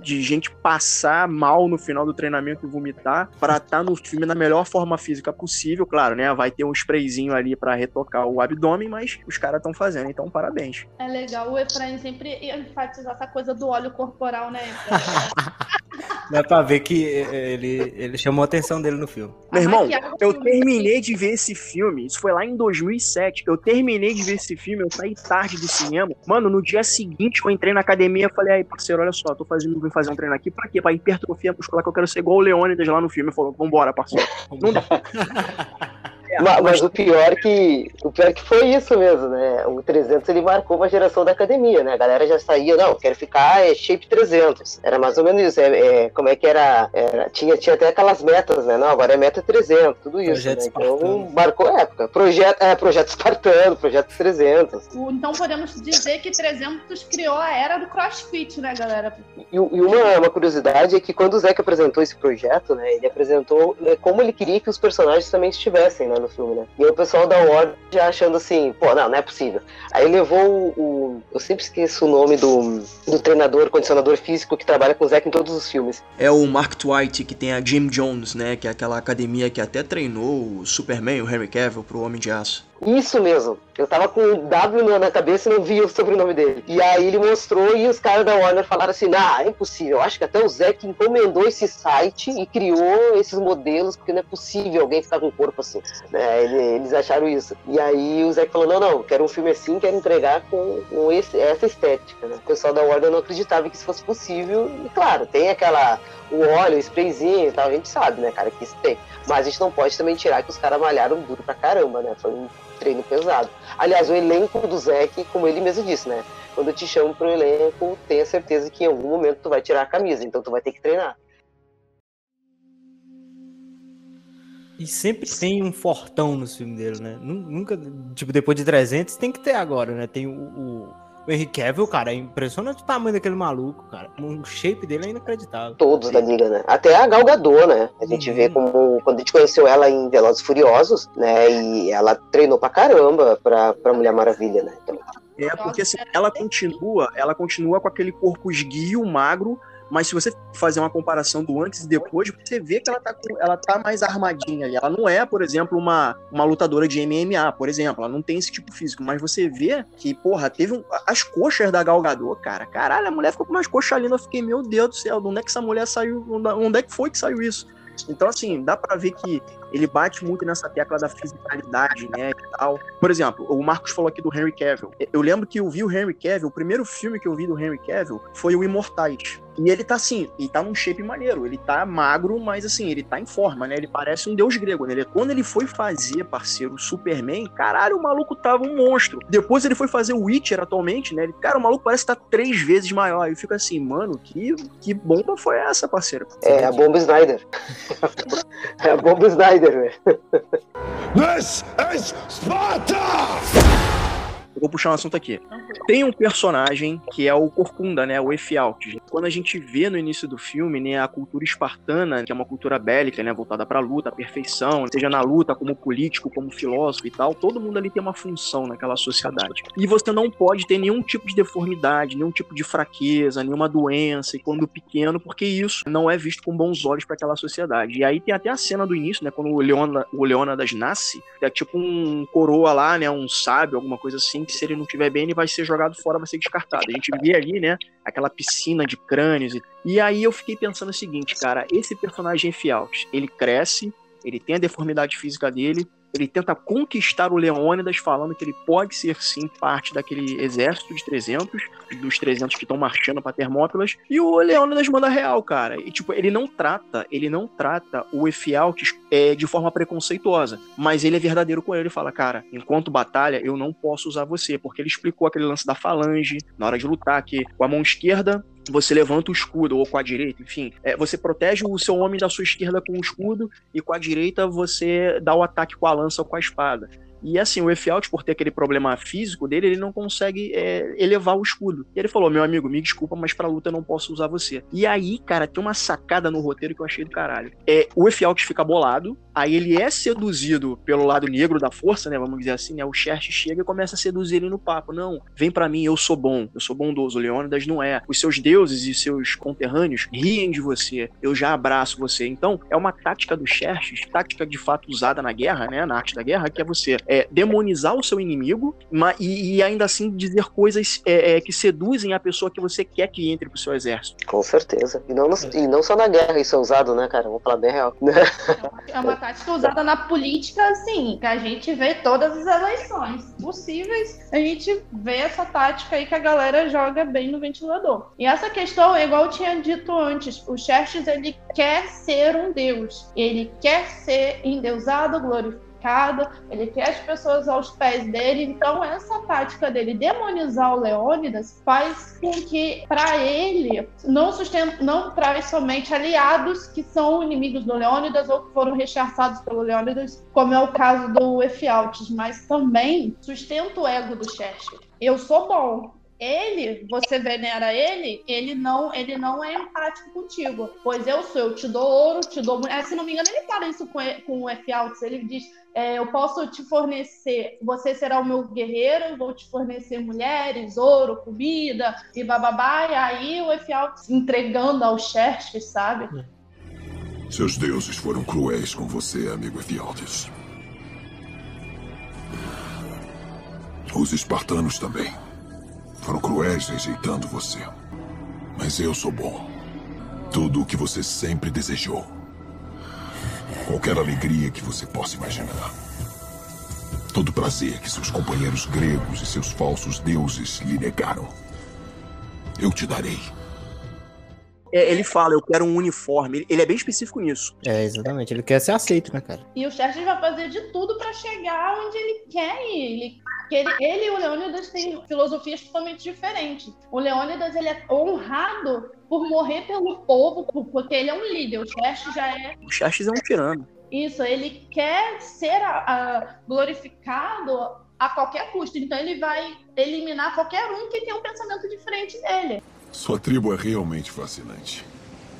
de gente passar mal no final do treinamento e vomitar, pra estar tá no filme na melhor forma física possível, claro, né? Vai ter um sprayzinho ali para retocar o abdômen, mas os caras estão fazendo, então parabéns. É legal o Efraim sempre enfatizar essa coisa do do óleo corporal, né? Dá pra ver que eh, ele, ele chamou a atenção dele no filme. Meu irmão, eu terminei de ver esse filme, isso foi lá em 2007. Eu terminei de ver esse filme, eu saí tarde do cinema. Mano, no dia seguinte eu entrei na academia e falei, aí, parceiro, olha só, tô fazendo, vim fazer um treino aqui. Pra quê? Pra hipertrofia muscular, que eu quero ser igual o Leônidas lá no filme. Ele falou, vambora, parceiro. Não dá. É, mas, mas, o pior que o pior que foi isso mesmo, né? O 300 ele marcou uma geração da academia, né? A galera já saía, não, quero ficar é, shape 300. Era mais ou menos isso. É, é, como é que era, era, Tinha, tinha até aquelas metas, né? Não, agora é meta 300, tudo isso. Né? Então marcou época. Projeto, é, projeto espartano, projeto 300. Então podemos dizer que 300 criou a era do CrossFit, né, galera? E, e uma, uma curiosidade é que quando o Zeca apresentou esse projeto, né? Ele apresentou né, como ele queria que os personagens também estivessem, né? no filme, né? E o pessoal da Warner já achando assim, pô, não, não é possível. Aí levou o, o, Eu sempre esqueço o nome do, do treinador, condicionador físico que trabalha com o Zack em todos os filmes. É o Mark Twight, que tem a Jim Jones, né? Que é aquela academia que até treinou o Superman, o Henry Cavill, pro Homem de Aço. Isso mesmo. Eu tava com o W na cabeça e não via o sobrenome dele. E aí ele mostrou e os caras da Warner falaram assim: ah, é impossível. Acho que até o Zé que encomendou esse site e criou esses modelos, porque não é possível alguém ficar com o corpo assim. É, eles acharam isso. E aí o Zé falou: não, não, quero um filme assim, quero entregar com, com esse, essa estética. Né? O pessoal da Warner não acreditava que isso fosse possível. E claro, tem aquela. O óleo, o sprayzinho e tal, a gente sabe, né, cara, que isso tem. Mas a gente não pode também tirar que os caras malharam duro pra caramba, né? Foi um treino pesado. Aliás, o elenco do Zeke, como ele mesmo disse, né? Quando eu te chamo pro elenco, tenha certeza que em algum momento tu vai tirar a camisa, então tu vai ter que treinar. E sempre tem um fortão no filme dele, né? Nunca, tipo, depois de 300 tem que ter agora, né? Tem o, o o Henry Cavill, cara, é impressionante o tamanho daquele maluco, cara. O shape dele é inacreditável. Todos da liga, né? Até a Gal Gadot, né? A gente uhum. vê como quando a gente conheceu ela em Velozes Furiosos, né? E ela treinou pra caramba pra, pra Mulher Maravilha, né? Então... É, porque assim, ela continua, ela continua com aquele corpo esguio, magro, mas se você fazer uma comparação do antes e depois, você vê que ela tá, com, ela tá mais armadinha ali. Ela não é, por exemplo, uma, uma lutadora de MMA, por exemplo. Ela não tem esse tipo físico. Mas você vê que, porra, teve um, as coxas da Galgador, cara. Caralho, a mulher ficou com umas coxas lindas. Eu fiquei, meu Deus do céu, de onde é que essa mulher saiu? Onde é que foi que saiu isso? Então, assim, dá para ver que ele bate muito nessa tecla da fisicalidade, né, e tal. Por exemplo, o Marcos falou aqui do Henry Cavill. Eu lembro que eu vi o Henry Cavill, o primeiro filme que eu vi do Henry Cavill foi o Imortais. E ele tá assim, ele tá num shape maneiro. Ele tá magro, mas assim, ele tá em forma, né? Ele parece um deus grego, né? Quando ele foi fazer, parceiro, Superman, caralho, o maluco tava um monstro. Depois ele foi fazer o Witcher atualmente, né? Ele, cara, o maluco parece estar tá três vezes maior. Aí fica assim, mano, que, que bomba foi essa, parceiro? É a bomba Snyder. é a bomba Snyder. This is Sparta! Vou puxar um assunto aqui. Tem um personagem que é o Corcunda, né? O Efialtes. Quando a gente vê no início do filme, né, a cultura espartana, que é uma cultura bélica, né, voltada pra luta, a perfeição, seja na luta, como político, como filósofo e tal, todo mundo ali tem uma função naquela sociedade. E você não pode ter nenhum tipo de deformidade, nenhum tipo de fraqueza, nenhuma doença, e quando pequeno, porque isso não é visto com bons olhos para aquela sociedade. E aí tem até a cena do início, né, quando o, Leona, o nasce, é tipo um coroa lá, né, um sábio, alguma coisa assim, que se ele não tiver bem, ele vai ser jogado fora, vai ser descartado. A gente vê ali, né, aquela piscina de crânios. E, e aí eu fiquei pensando o seguinte, cara, esse personagem Fialt, ele cresce, ele tem a deformidade física dele, ele tenta conquistar o Leônidas, falando que ele pode ser sim parte daquele exército de 300, dos 300 que estão marchando para Termópilas, e o Leônidas manda real, cara. E tipo, ele não trata, ele não trata o Efialtes é, de forma preconceituosa, mas ele é verdadeiro com ele, ele fala, cara, enquanto batalha, eu não posso usar você, porque ele explicou aquele lance da falange na hora de lutar, que com a mão esquerda você levanta o escudo, ou com a direita, enfim. É, você protege o seu homem da sua esquerda com o escudo, e com a direita você dá o ataque com a lança ou com a espada. E assim, o Effialt, por ter aquele problema físico dele, ele não consegue é, elevar o escudo. E ele falou: Meu amigo, me desculpa, mas pra luta eu não posso usar você. E aí, cara, tem uma sacada no roteiro que eu achei do caralho. É, o Effialt fica bolado, aí ele é seduzido pelo lado negro da força, né? Vamos dizer assim, né? O Xerxes chega e começa a seduzir ele no papo. Não, vem para mim, eu sou bom, eu sou bondoso. Leônidas não é. Os seus deuses e seus conterrâneos riem de você, eu já abraço você. Então, é uma tática do Xerxes, tática de fato usada na guerra, né? Na arte da guerra, que é você é, demonizar o seu inimigo mas, e, e ainda assim dizer coisas é, é, que seduzem a pessoa que você quer que entre pro seu exército. Com certeza. E não, e não só na guerra isso é usado, né, cara? Vamos falar bem real. É uma tática usada na política, assim, que a gente vê todas as eleições possíveis. A gente vê essa tática aí que a galera joga bem no ventilador. E essa questão, igual eu tinha dito antes, o Xerxes, ele quer ser um deus. Ele quer ser endeusado, glorificado ele quer as pessoas aos pés dele. Então, essa tática dele demonizar o Leônidas faz com que, para ele, não, não traz somente aliados que são inimigos do Leônidas ou que foram rechaçados pelo Leônidas, como é o caso do Efialtes, mas também sustenta o ego do Xerxes. Eu sou bom, ele, você venera ele, ele não, ele não é empático contigo. Pois eu sou, eu te dou ouro, te dou. É, se não me engano, ele fala isso com, com o F. Alts. Ele diz: é, Eu posso te fornecer, você será o meu guerreiro, eu vou te fornecer mulheres, ouro, comida e bababá. E aí o F. Alts entregando ao Xerxes, sabe? Seus deuses foram cruéis com você, amigo Efialtes. Os espartanos também. Foram cruéis rejeitando você. Mas eu sou bom. Tudo o que você sempre desejou. Qualquer alegria que você possa imaginar. Todo prazer que seus companheiros gregos e seus falsos deuses lhe negaram. Eu te darei. É, ele fala, eu quero um uniforme. Ele é bem específico nisso. É, exatamente. Ele quer ser aceito, né, cara? E o Xerxes vai fazer de tudo para chegar onde ele quer ir. Ele, ele, ele e o Leônidas têm filosofias totalmente diferentes. O Leônidas, ele é honrado por morrer pelo povo, porque ele é um líder. O Xerxes já é... O Xerxes é um tirano. Isso, ele quer ser a, a, glorificado a qualquer custo. Então ele vai eliminar qualquer um que tenha um pensamento diferente dele. Sua tribo é realmente fascinante.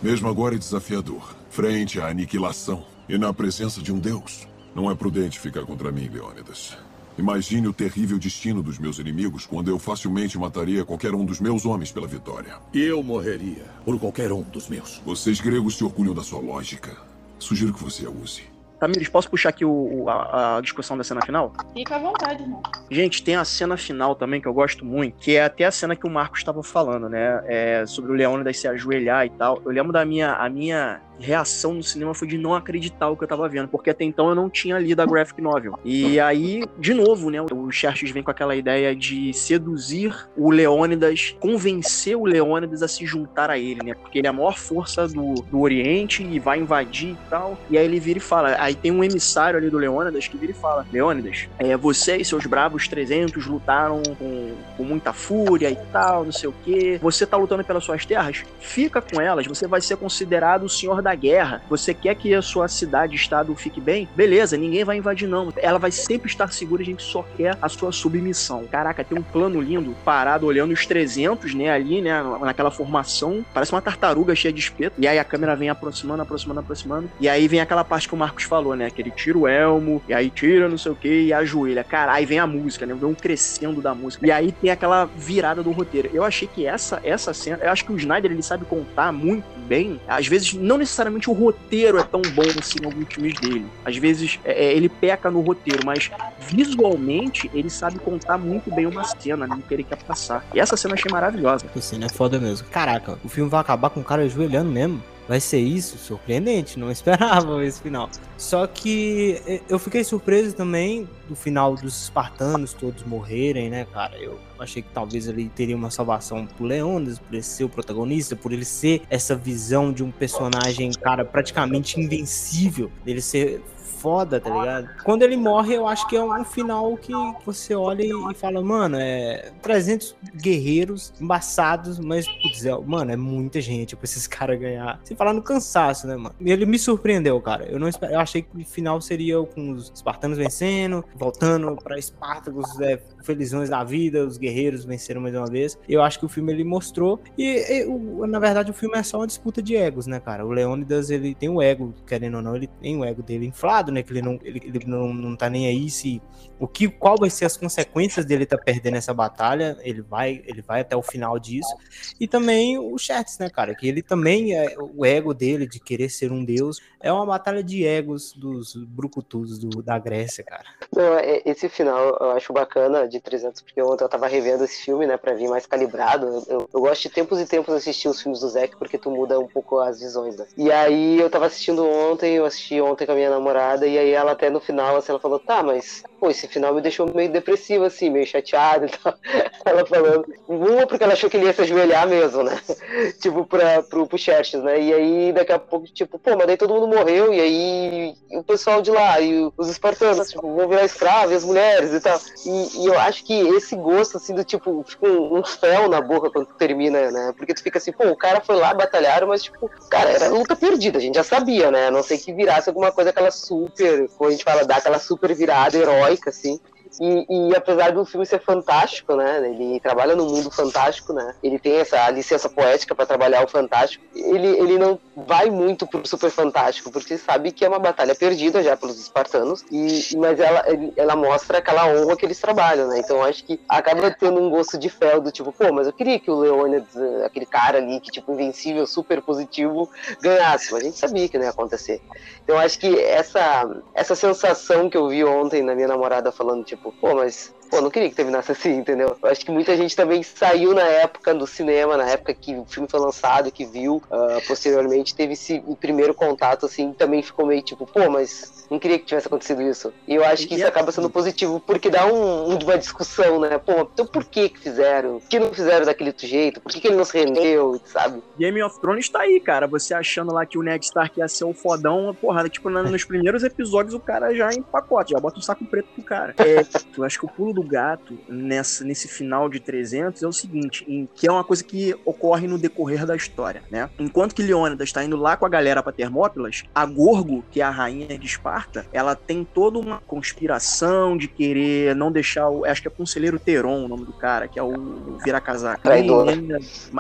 Mesmo agora é desafiador. Frente à aniquilação e na presença de um deus. Não é prudente ficar contra mim, Leônidas. Imagine o terrível destino dos meus inimigos quando eu facilmente mataria qualquer um dos meus homens pela vitória. Eu morreria por qualquer um dos meus. Vocês gregos se orgulham da sua lógica. Sugiro que você a use. Tamires, posso puxar aqui o, a, a, discussão da cena final? Fica à vontade, irmão. Gente, tem a cena final também que eu gosto muito, que é até a cena que o Marcos estava falando, né? É, sobre o Leônidas se ajoelhar e tal. Eu lembro da minha, a minha reação no cinema foi de não acreditar o que eu tava vendo, porque até então eu não tinha lido a graphic novel. E aí, de novo, né, o Xerxes vem com aquela ideia de seduzir o Leônidas, convencer o Leônidas a se juntar a ele, né, porque ele é a maior força do, do Oriente e vai invadir e tal. E aí ele vira e fala, aí tem um emissário ali do Leônidas que vira e fala, Leônidas, é, você e seus bravos 300 lutaram com, com muita fúria e tal, não sei o que. Você tá lutando pelas suas terras? Fica com elas, você vai ser considerado o senhor da guerra, você quer que a sua cidade, estado fique bem? Beleza, ninguém vai invadir não. Ela vai sempre estar segura, a gente só quer a sua submissão. Caraca, tem um plano lindo, parado olhando os 300, né, ali, né, naquela formação, parece uma tartaruga cheia de espeto. E aí a câmera vem aproximando, aproximando, aproximando. E aí vem aquela parte que o Marcos falou, né, que ele tira o elmo, e aí tira não sei o que, e ajoelha. Cara, aí vem a música, né, vem um crescendo da música. E aí tem aquela virada do roteiro. Eu achei que essa essa cena, eu acho que o Snyder ele sabe contar muito bem, às vezes não necessariamente necessariamente o roteiro é tão bom assim em alguns filmes dele. Às vezes é, é, ele peca no roteiro, mas visualmente ele sabe contar muito bem uma cena, né, que ele quer passar. E essa cena eu achei maravilhosa. Essa cena é foda mesmo. Caraca, o filme vai acabar com o cara ajoelhando mesmo vai ser isso? Surpreendente, não esperava esse final. Só que eu fiquei surpreso também do final dos espartanos todos morrerem, né, cara? Eu achei que talvez ele teria uma salvação pro Leônidas, por ele ser o protagonista, por ele ser essa visão de um personagem, cara, praticamente invencível, ele ser foda, tá ligado? Quando ele morre, eu acho que é um final que você olha e fala, mano, é 300 guerreiros embaçados, mas, putz, é, mano, é muita gente pra esses caras ganhar. Sem falar no cansaço, né, mano? Ele me surpreendeu, cara. Eu não eu achei que o final seria com os espartanos vencendo, voltando pra Espartacus, é, felizões da vida, os guerreiros venceram mais uma vez. Eu acho que o filme ele mostrou. E, o, na verdade, o filme é só uma disputa de egos, né, cara? O Leônidas, ele tem o ego, querendo ou não, ele tem o ego dele inflado, né? Que ele não, ele, ele não, não tá nem aí se. O que, qual vai ser as consequências dele tá perdendo essa batalha? Ele vai, ele vai até o final disso. E também o Shertz, né, cara? Que ele também é o ego dele de querer ser um deus. É uma batalha de egos dos brucutus do, da Grécia, cara. Não, é, esse final eu acho bacana de 300, porque ontem eu tava revendo esse filme, né, pra vir mais calibrado. Eu, eu gosto de tempos e tempos assistir os filmes do Zack, porque tu muda um pouco as visões, né? E aí eu tava assistindo ontem, eu assisti ontem com a minha namorada, e aí ela até no final, assim, ela falou, tá, mas, pô, esse final me deixou meio depressivo, assim, meio chateado e tal. Ela falando, uma porque ela achou que ele ia se ajoelhar mesmo, né? tipo, pra, pro, pro Xerxes, né? E aí, daqui a pouco, tipo, pô, mas daí todo mundo morreu, e aí o pessoal de lá, e os espartanos, tipo, vão virar escravos, e as mulheres e tal. E, e eu acho que esse gosto, assim, do tipo, fica um, um fel na boca quando termina, né? Porque tu fica assim, pô, o cara foi lá, batalharam, mas, tipo, cara, era luta perdida, a gente já sabia, né? A não sei que virasse alguma coisa aquela super, como a gente fala, dar aquela super virada heróica, assim. E, e, apesar do filme ser fantástico, né? Ele trabalha no mundo fantástico, né? Ele tem essa licença poética para trabalhar o fantástico. Ele, ele não vai muito pro super fantástico, porque sabe que é uma batalha perdida já pelos espartanos, e, mas ela, ela mostra aquela honra que eles trabalham, né? Então acho que acaba tendo um gosto de fel do tipo, pô, mas eu queria que o Leônidas, aquele cara ali que tipo invencível, super positivo, ganhasse, mas a gente sabia que não ia acontecer. Então acho que essa essa sensação que eu vi ontem na minha namorada falando tipo, pô, mas pô, não queria que terminasse assim, entendeu? Eu acho que muita gente também saiu na época do cinema, na época que o filme foi lançado, que viu, uh, posteriormente teve esse primeiro contato, assim, também ficou meio tipo, pô, mas não queria que tivesse acontecido isso. E eu acho que isso acaba sendo positivo, porque dá um, uma discussão, né? Pô, então por que que fizeram? Por que não fizeram daquele outro jeito? Por que, que ele não se rendeu, sabe? Game of Thrones tá aí, cara. Você achando lá que o Ned Stark ia ser o fodão, porrada. Tipo, nos primeiros episódios o cara já em pacote, já bota um saco preto pro cara. É, eu acho que o pulo do gato nessa, nesse final de 300 é o seguinte, em, que é uma coisa que ocorre no decorrer da história, né? Enquanto que Leônidas está indo lá com a galera para Termópilas, a Gorgo, que é a rainha de Esparta, ela tem toda uma conspiração de querer não deixar o, acho que é Conselheiro Teron, o nome do cara, que é o vira-casaca. Traidor.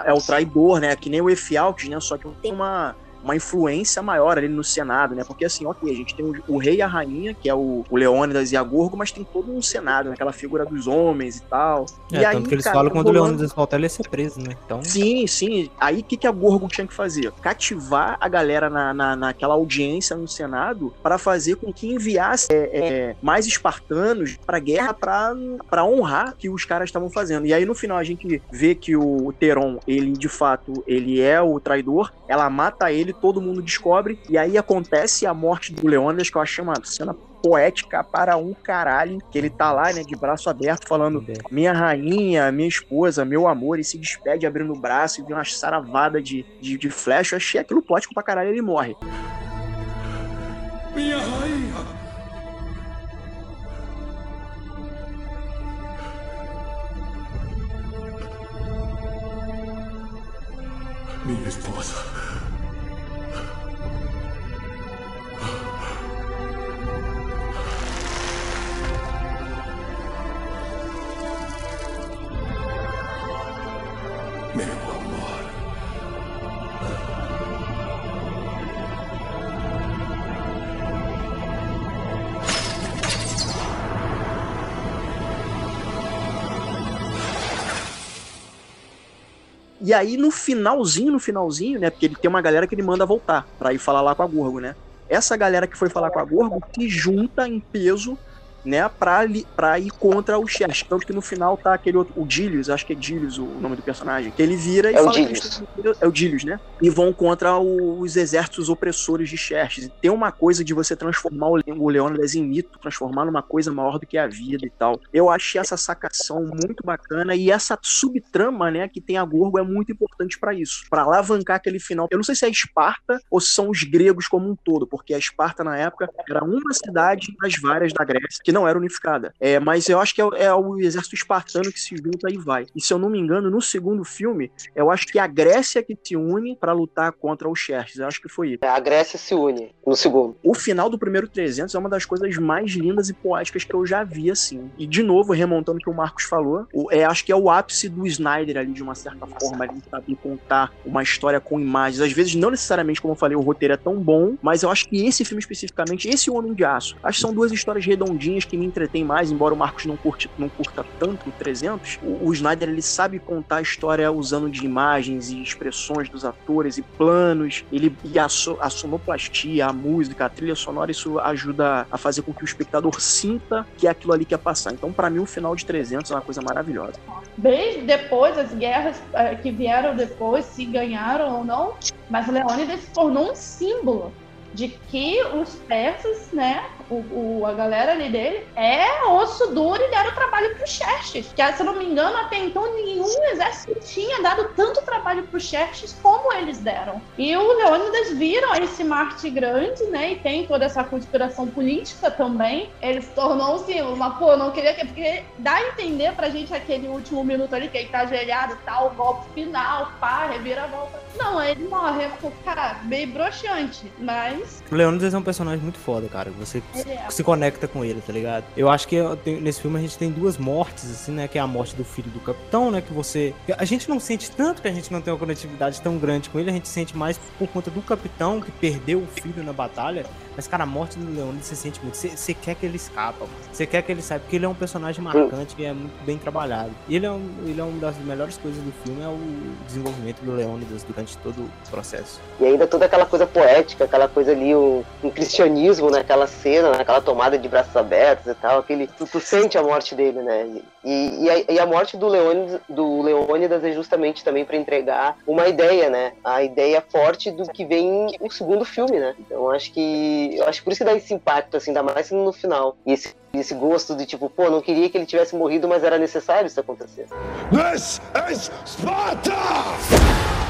É o traidor, né? Que nem o Efialtes, né? Só que tem uma uma influência maior ali no Senado, né? Porque assim, ok, a gente tem o, o rei e a rainha, que é o, o Leônidas e a Gorgo, mas tem todo um Senado, né? aquela figura dos homens e tal. É, e tanto aí, que eles cara, falam tá quando o Leônidas voltar, ele ia ser preso, né? Então, Sim, sim. Aí o que, que a Gorgo tinha que fazer? Cativar a galera na, na, naquela audiência no Senado para fazer com que enviasse é, é, mais espartanos pra guerra para honrar que os caras estavam fazendo. E aí no final a gente vê que o Teron, ele de fato, ele é o traidor, ela mata ele, todo mundo descobre, e aí acontece a morte do Leônidas, que eu achei uma cena poética para um caralho, que ele tá lá, né, de braço aberto, falando minha rainha, minha esposa, meu amor, e se despede abrindo o braço e vê uma saravada de, de, de flecha. Eu achei aquilo poético pra caralho, ele morre. Minha rainha! Minha esposa. E aí, no finalzinho, no finalzinho, né? Porque ele tem uma galera que ele manda voltar pra ir falar lá com a Gorgo, né? Essa galera que foi falar com a Gorgo se junta em peso né, pra, li, pra ir contra o Xerxes. Tanto que no final tá aquele outro, o Dilius, acho que é Dilius o nome do personagem, que ele vira e É o fala Dilius. eles- é o Dilius, né? E vão contra os exércitos opressores de Xerxes. E tem uma coisa de você transformar o, Le- o Leônidas em mito, transformar numa coisa maior do que a vida e tal. Eu achei essa sacação muito bacana e essa subtrama, né, que tem a Gorgo é muito importante pra isso, Pra alavancar aquele final. Eu não sei se é Esparta ou se são os gregos como um todo, porque a Esparta na época era uma cidade das várias da Grécia que não era unificada. É, mas eu acho que é, o- é o exército espartano que se junta e vai. E se eu não me engano, no segundo filme, eu acho que é a Grécia que se une pra lutar contra os Xerxes. Eu acho que foi isso. A Grécia se une no segundo. O final do primeiro 300 é uma das coisas mais lindas e poéticas que eu já vi, assim. E, de novo, remontando o que o Marcos falou, é, acho que é o ápice do Snyder ali, de uma certa forma, ali, saber contar uma história com imagens. Às vezes, não necessariamente, como eu falei, o roteiro é tão bom, mas eu acho que esse filme especificamente, esse Homem de Aço, acho que são duas histórias redondinhas que me entretêm mais, embora o Marcos não, curte, não curta tanto o 300. O, o Snyder, ele sabe contar a história usando de imagens e expressões dos atores e planos, ele e a, a sonoplastia, a música, a trilha sonora, isso ajuda a fazer com que o espectador sinta que é aquilo ali que ia passar. Então, pra mim, o final de 300 é uma coisa maravilhosa. Bem depois, as guerras eh, que vieram depois, se ganharam ou não, mas Leônidas se tornou um símbolo de que os persas, né, o, o- a galera ali dele, é osso duro e deram trabalho pro Xerxes. Que, se eu não me engano, até então nenhum exército tinha dado tanto trabalho pro Xerxes como eles deram. E o Leônidas viram esse Marte grande, né, e tem toda essa conspiração política também. Ele se tornou um símbolo, pô, não queria que. Porque dá a entender pra gente aquele último minuto ali, que ele tá ajoelhado, tal, o golpe final, pá, reviravolta. Não, aí ele morre. Cara, meio broxante, mas O Leônidas é um personagem muito foda, cara. Você. Se conecta com ele, tá ligado? Eu acho que tenho- nesse filme a gente tem duas mortes, assim, né? Que é a morte do filho do capitão, né? Que você. A gente não sente tanto que a gente não tem uma conectividade tão grande com ele, a gente sente mais por conta do capitão que perdeu o filho na batalha. Mas, cara, a morte do Leônidas você sente muito. Você, quer que ele escapa. Você quer que ele saia, porque ele é um personagem marcante e é muito bem trabalhado. E ele é, um, ele é uma das melhores coisas do filme, é o desenvolvimento do Leônidas durante todo o processo. E ainda toda aquela coisa poética, aquela coisa ali, um, um cristianismo naquela cena, naquela tomada de braços abertos e tal, aquele. Tu, tu sente a morte dele, né? E, e, a, e a morte do Leônidas, do Leônidas é justamente também para entregar uma ideia, né? A ideia forte do que vem o segundo filme, né? Então acho que. Acho que por isso que dá esse impacto, assim, ainda mais no final. E esse, esse gosto de tipo, pô, não queria que ele tivesse morrido, mas era necessário isso acontecer. This is Sparta!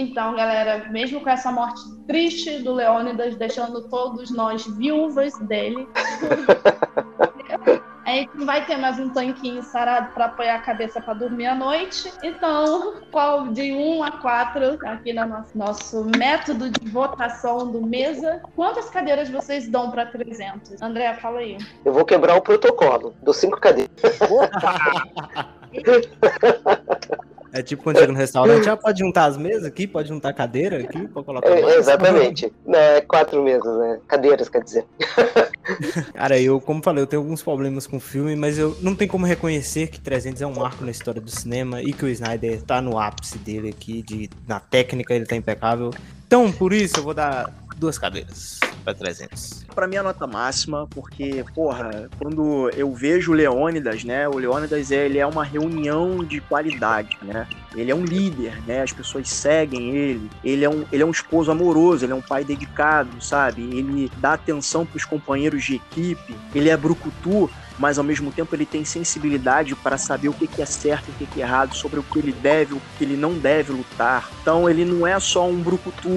Então, galera, mesmo com essa morte triste do Leônidas, deixando todos nós viúvas dele, a gente não vai ter mais um tanquinho sarado para apoiar a cabeça para dormir à noite. Então, qual de 1 a 4, aqui no nosso, nosso método de votação do mesa, quantas cadeiras vocês dão para 300? André, fala aí. Eu vou quebrar o protocolo. Dou cinco cadeiras. É tipo quando chega no restaurante, ah, pode juntar as mesas aqui, pode juntar a cadeira aqui, pode colocar. É, exatamente. É, quatro mesas, né? Cadeiras, quer dizer. Cara, eu, como falei, eu tenho alguns problemas com o filme, mas eu não tenho como reconhecer que 300 é um marco na história do cinema e que o Snyder tá no ápice dele aqui, de, na técnica ele tá impecável. Então, por isso, eu vou dar duas cadeiras pra 300. Pra mim, a nota máxima, porque, porra, quando eu vejo o Leônidas, né? O Leônidas, é- ele é uma reunião de qualidade, né? Ele é um líder, né? As pessoas seguem ele. Ele é um, ele é um esposo amoroso, ele é um pai dedicado, sabe? Ele dá atenção pros companheiros de equipe. Ele é brucutu, mas ao mesmo tempo ele tem sensibilidade para saber o que é certo e o que que é errado, sobre o que ele deve, o que ele não deve lutar. Então ele não é só um brucutu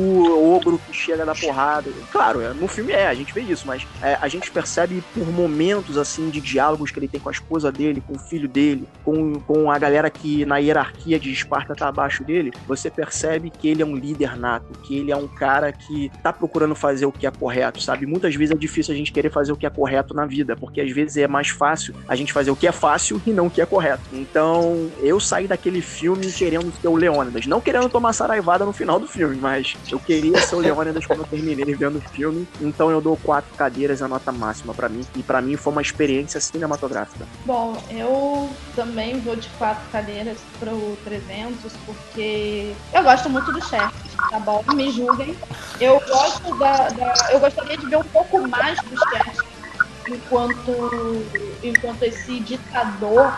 ogro que chega da porrada. Claro, é, no filme é, a gente vê isso, mas é, a gente percebe por momentos assim de diálogos que ele tem com a esposa dele, com o filho dele, com, com a galera que na hierarquia de Esparta tá abaixo dele, você percebe que ele é um líder nato, que ele é um cara que tá procurando fazer o que é correto, sabe? Muitas vezes é difícil a gente querer fazer o que é correto na vida, porque às vezes é mais fácil a gente fazer o que é fácil e não o que é correto. Então, eu saí daquele filme querendo ser o Leônidas, não querendo tomar saraivada no final do filme, mas eu queria ser o Leônidas quando eu terminei vendo o filme. Então, eu dou quatro cadeiras a nota máxima pra mim, e pra mim foi uma experiência cinematográfica. Bom, eu também vou de quatro cadeiras pro 300, porque eu gosto muito do chefe, tá bom? Me julguem. Eu gosto da, da- Eu gostaria de ver um pouco mais do chefe enquanto, enquanto esse ditador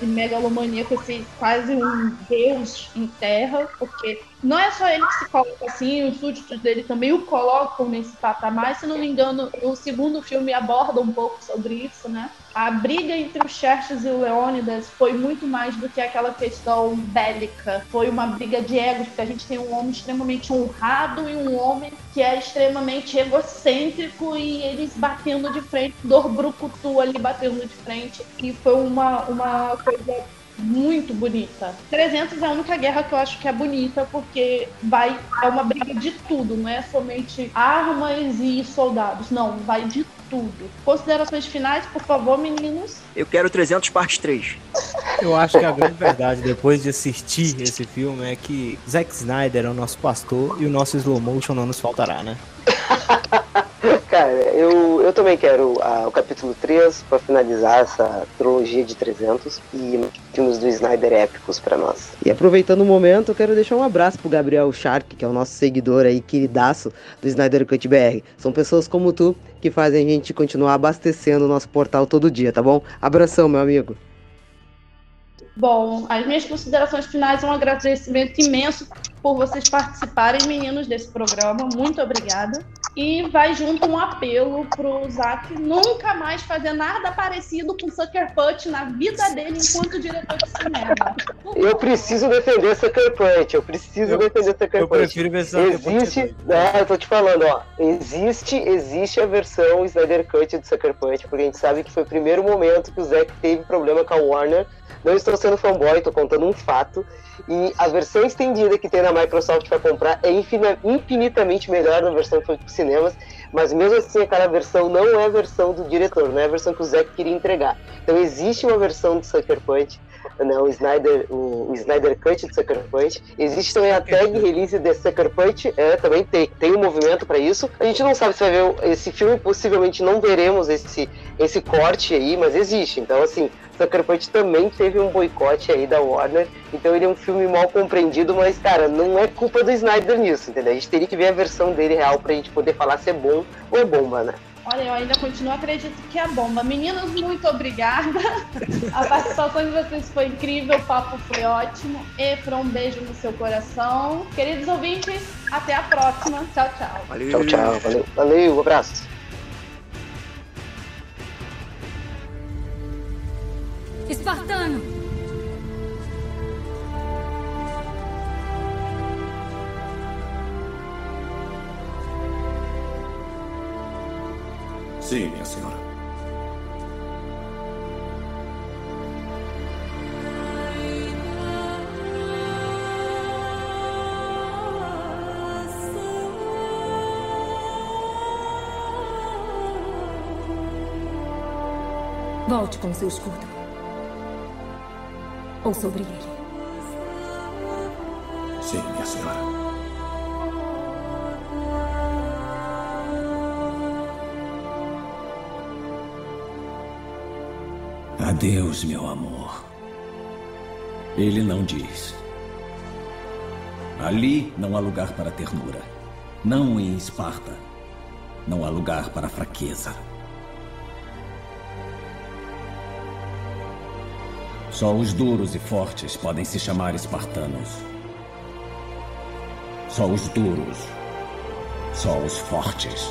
de megalomaníaco, esse quase um deus em terra, porque não é só ele que se coloca assim, os súditos dele também o colocam nesse patamar. Se não me engano, o segundo filme aborda um pouco sobre isso, né? A briga entre o Xerxes e o Leônidas foi muito mais do que aquela questão bélica. Foi uma briga de egos, porque a gente tem um homem extremamente honrado e um homem que é extremamente egocêntrico e eles batendo de frente, dor brucutu ali batendo de frente. E foi uma, uma coisa muito bonita. 300 é a única guerra que eu acho que é bonita, porque vai é uma briga de tudo, não é somente armas e soldados, não, vai de tudo. Considerações finais, por favor, meninos. Eu quero 300 parte 3. Eu acho que a grande verdade, depois de assistir esse filme, é que Zack Snyder é o nosso pastor e o nosso slow motion não nos faltará, né? Cara, eu, eu também quero ah, o capítulo 3 para finalizar essa trilogia de 300 e filmes do Snyder épicos para nós. E aproveitando o momento, eu quero deixar um abraço pro Gabriel Shark, que é o nosso seguidor aí, queridaço do Snyder Cut BR. São pessoas como tu que fazem a gente continuar abastecendo o nosso portal todo dia, tá bom? Abração, meu amigo. Bom, as minhas considerações finais um agradecimento imenso por vocês participarem, meninos, desse programa. Muito obrigada. E vai junto um apelo pro Zack nunca mais fazer nada parecido com Sucker Punch na vida dele enquanto diretor de cinema. Eu preciso defender Sucker Punch, eu preciso Eu- defender Sucker Eu Punch. prefiro ver Sucker Punch Existe, é, eu tô te falando, ó, existe, existe a versão Snyder Cut do Sucker Punch, porque a gente sabe que foi o primeiro momento que o Zack teve problema com a Warner. Não estou sendo fanboy, tô contando um fato. E a versão estendida que tem na Microsoft para comprar é infinitamente melhor da versão que foi para cinemas, mas mesmo assim aquela versão não é a versão do diretor, não é a versão que o Zack queria entregar. Então existe uma versão do Sucker Punch, né, o, Snyder, o, o Snyder Cut do Sucker Punch. Existe também a tag release de Sucker Punch, é, também tem, tem um movimento para isso. A gente não sabe se vai ver esse filme, possivelmente não veremos esse, esse corte aí, mas existe. Então, assim, Sucker Punch também teve um boicote aí da Warner, então ele é um filme mal compreendido, mas, cara, não é culpa do Snyder nisso, entendeu? A gente teria que ver a versão dele real pra gente poder falar se é bom ou é bomba, né? Olha, eu ainda continuo acredito que é bomba. Meninos, muito obrigada. A participação de vocês foi incrível, o papo foi ótimo. Efra, um beijo no seu coração. Queridos ouvintes, até a próxima. Tchau, tchau. Valeu. Tchau, tchau. Valeu, valeu um abraço. Espartano! Sim, minha senhora. Volte com seu escudo. Ou sobre ele. Sim, minha senhora. Adeus, meu amor. Ele não diz. Ali não há lugar para ternura. Não em Esparta. Não há lugar para fraqueza. Só os duros e fortes podem se chamar espartanos. Só os duros. Só os fortes.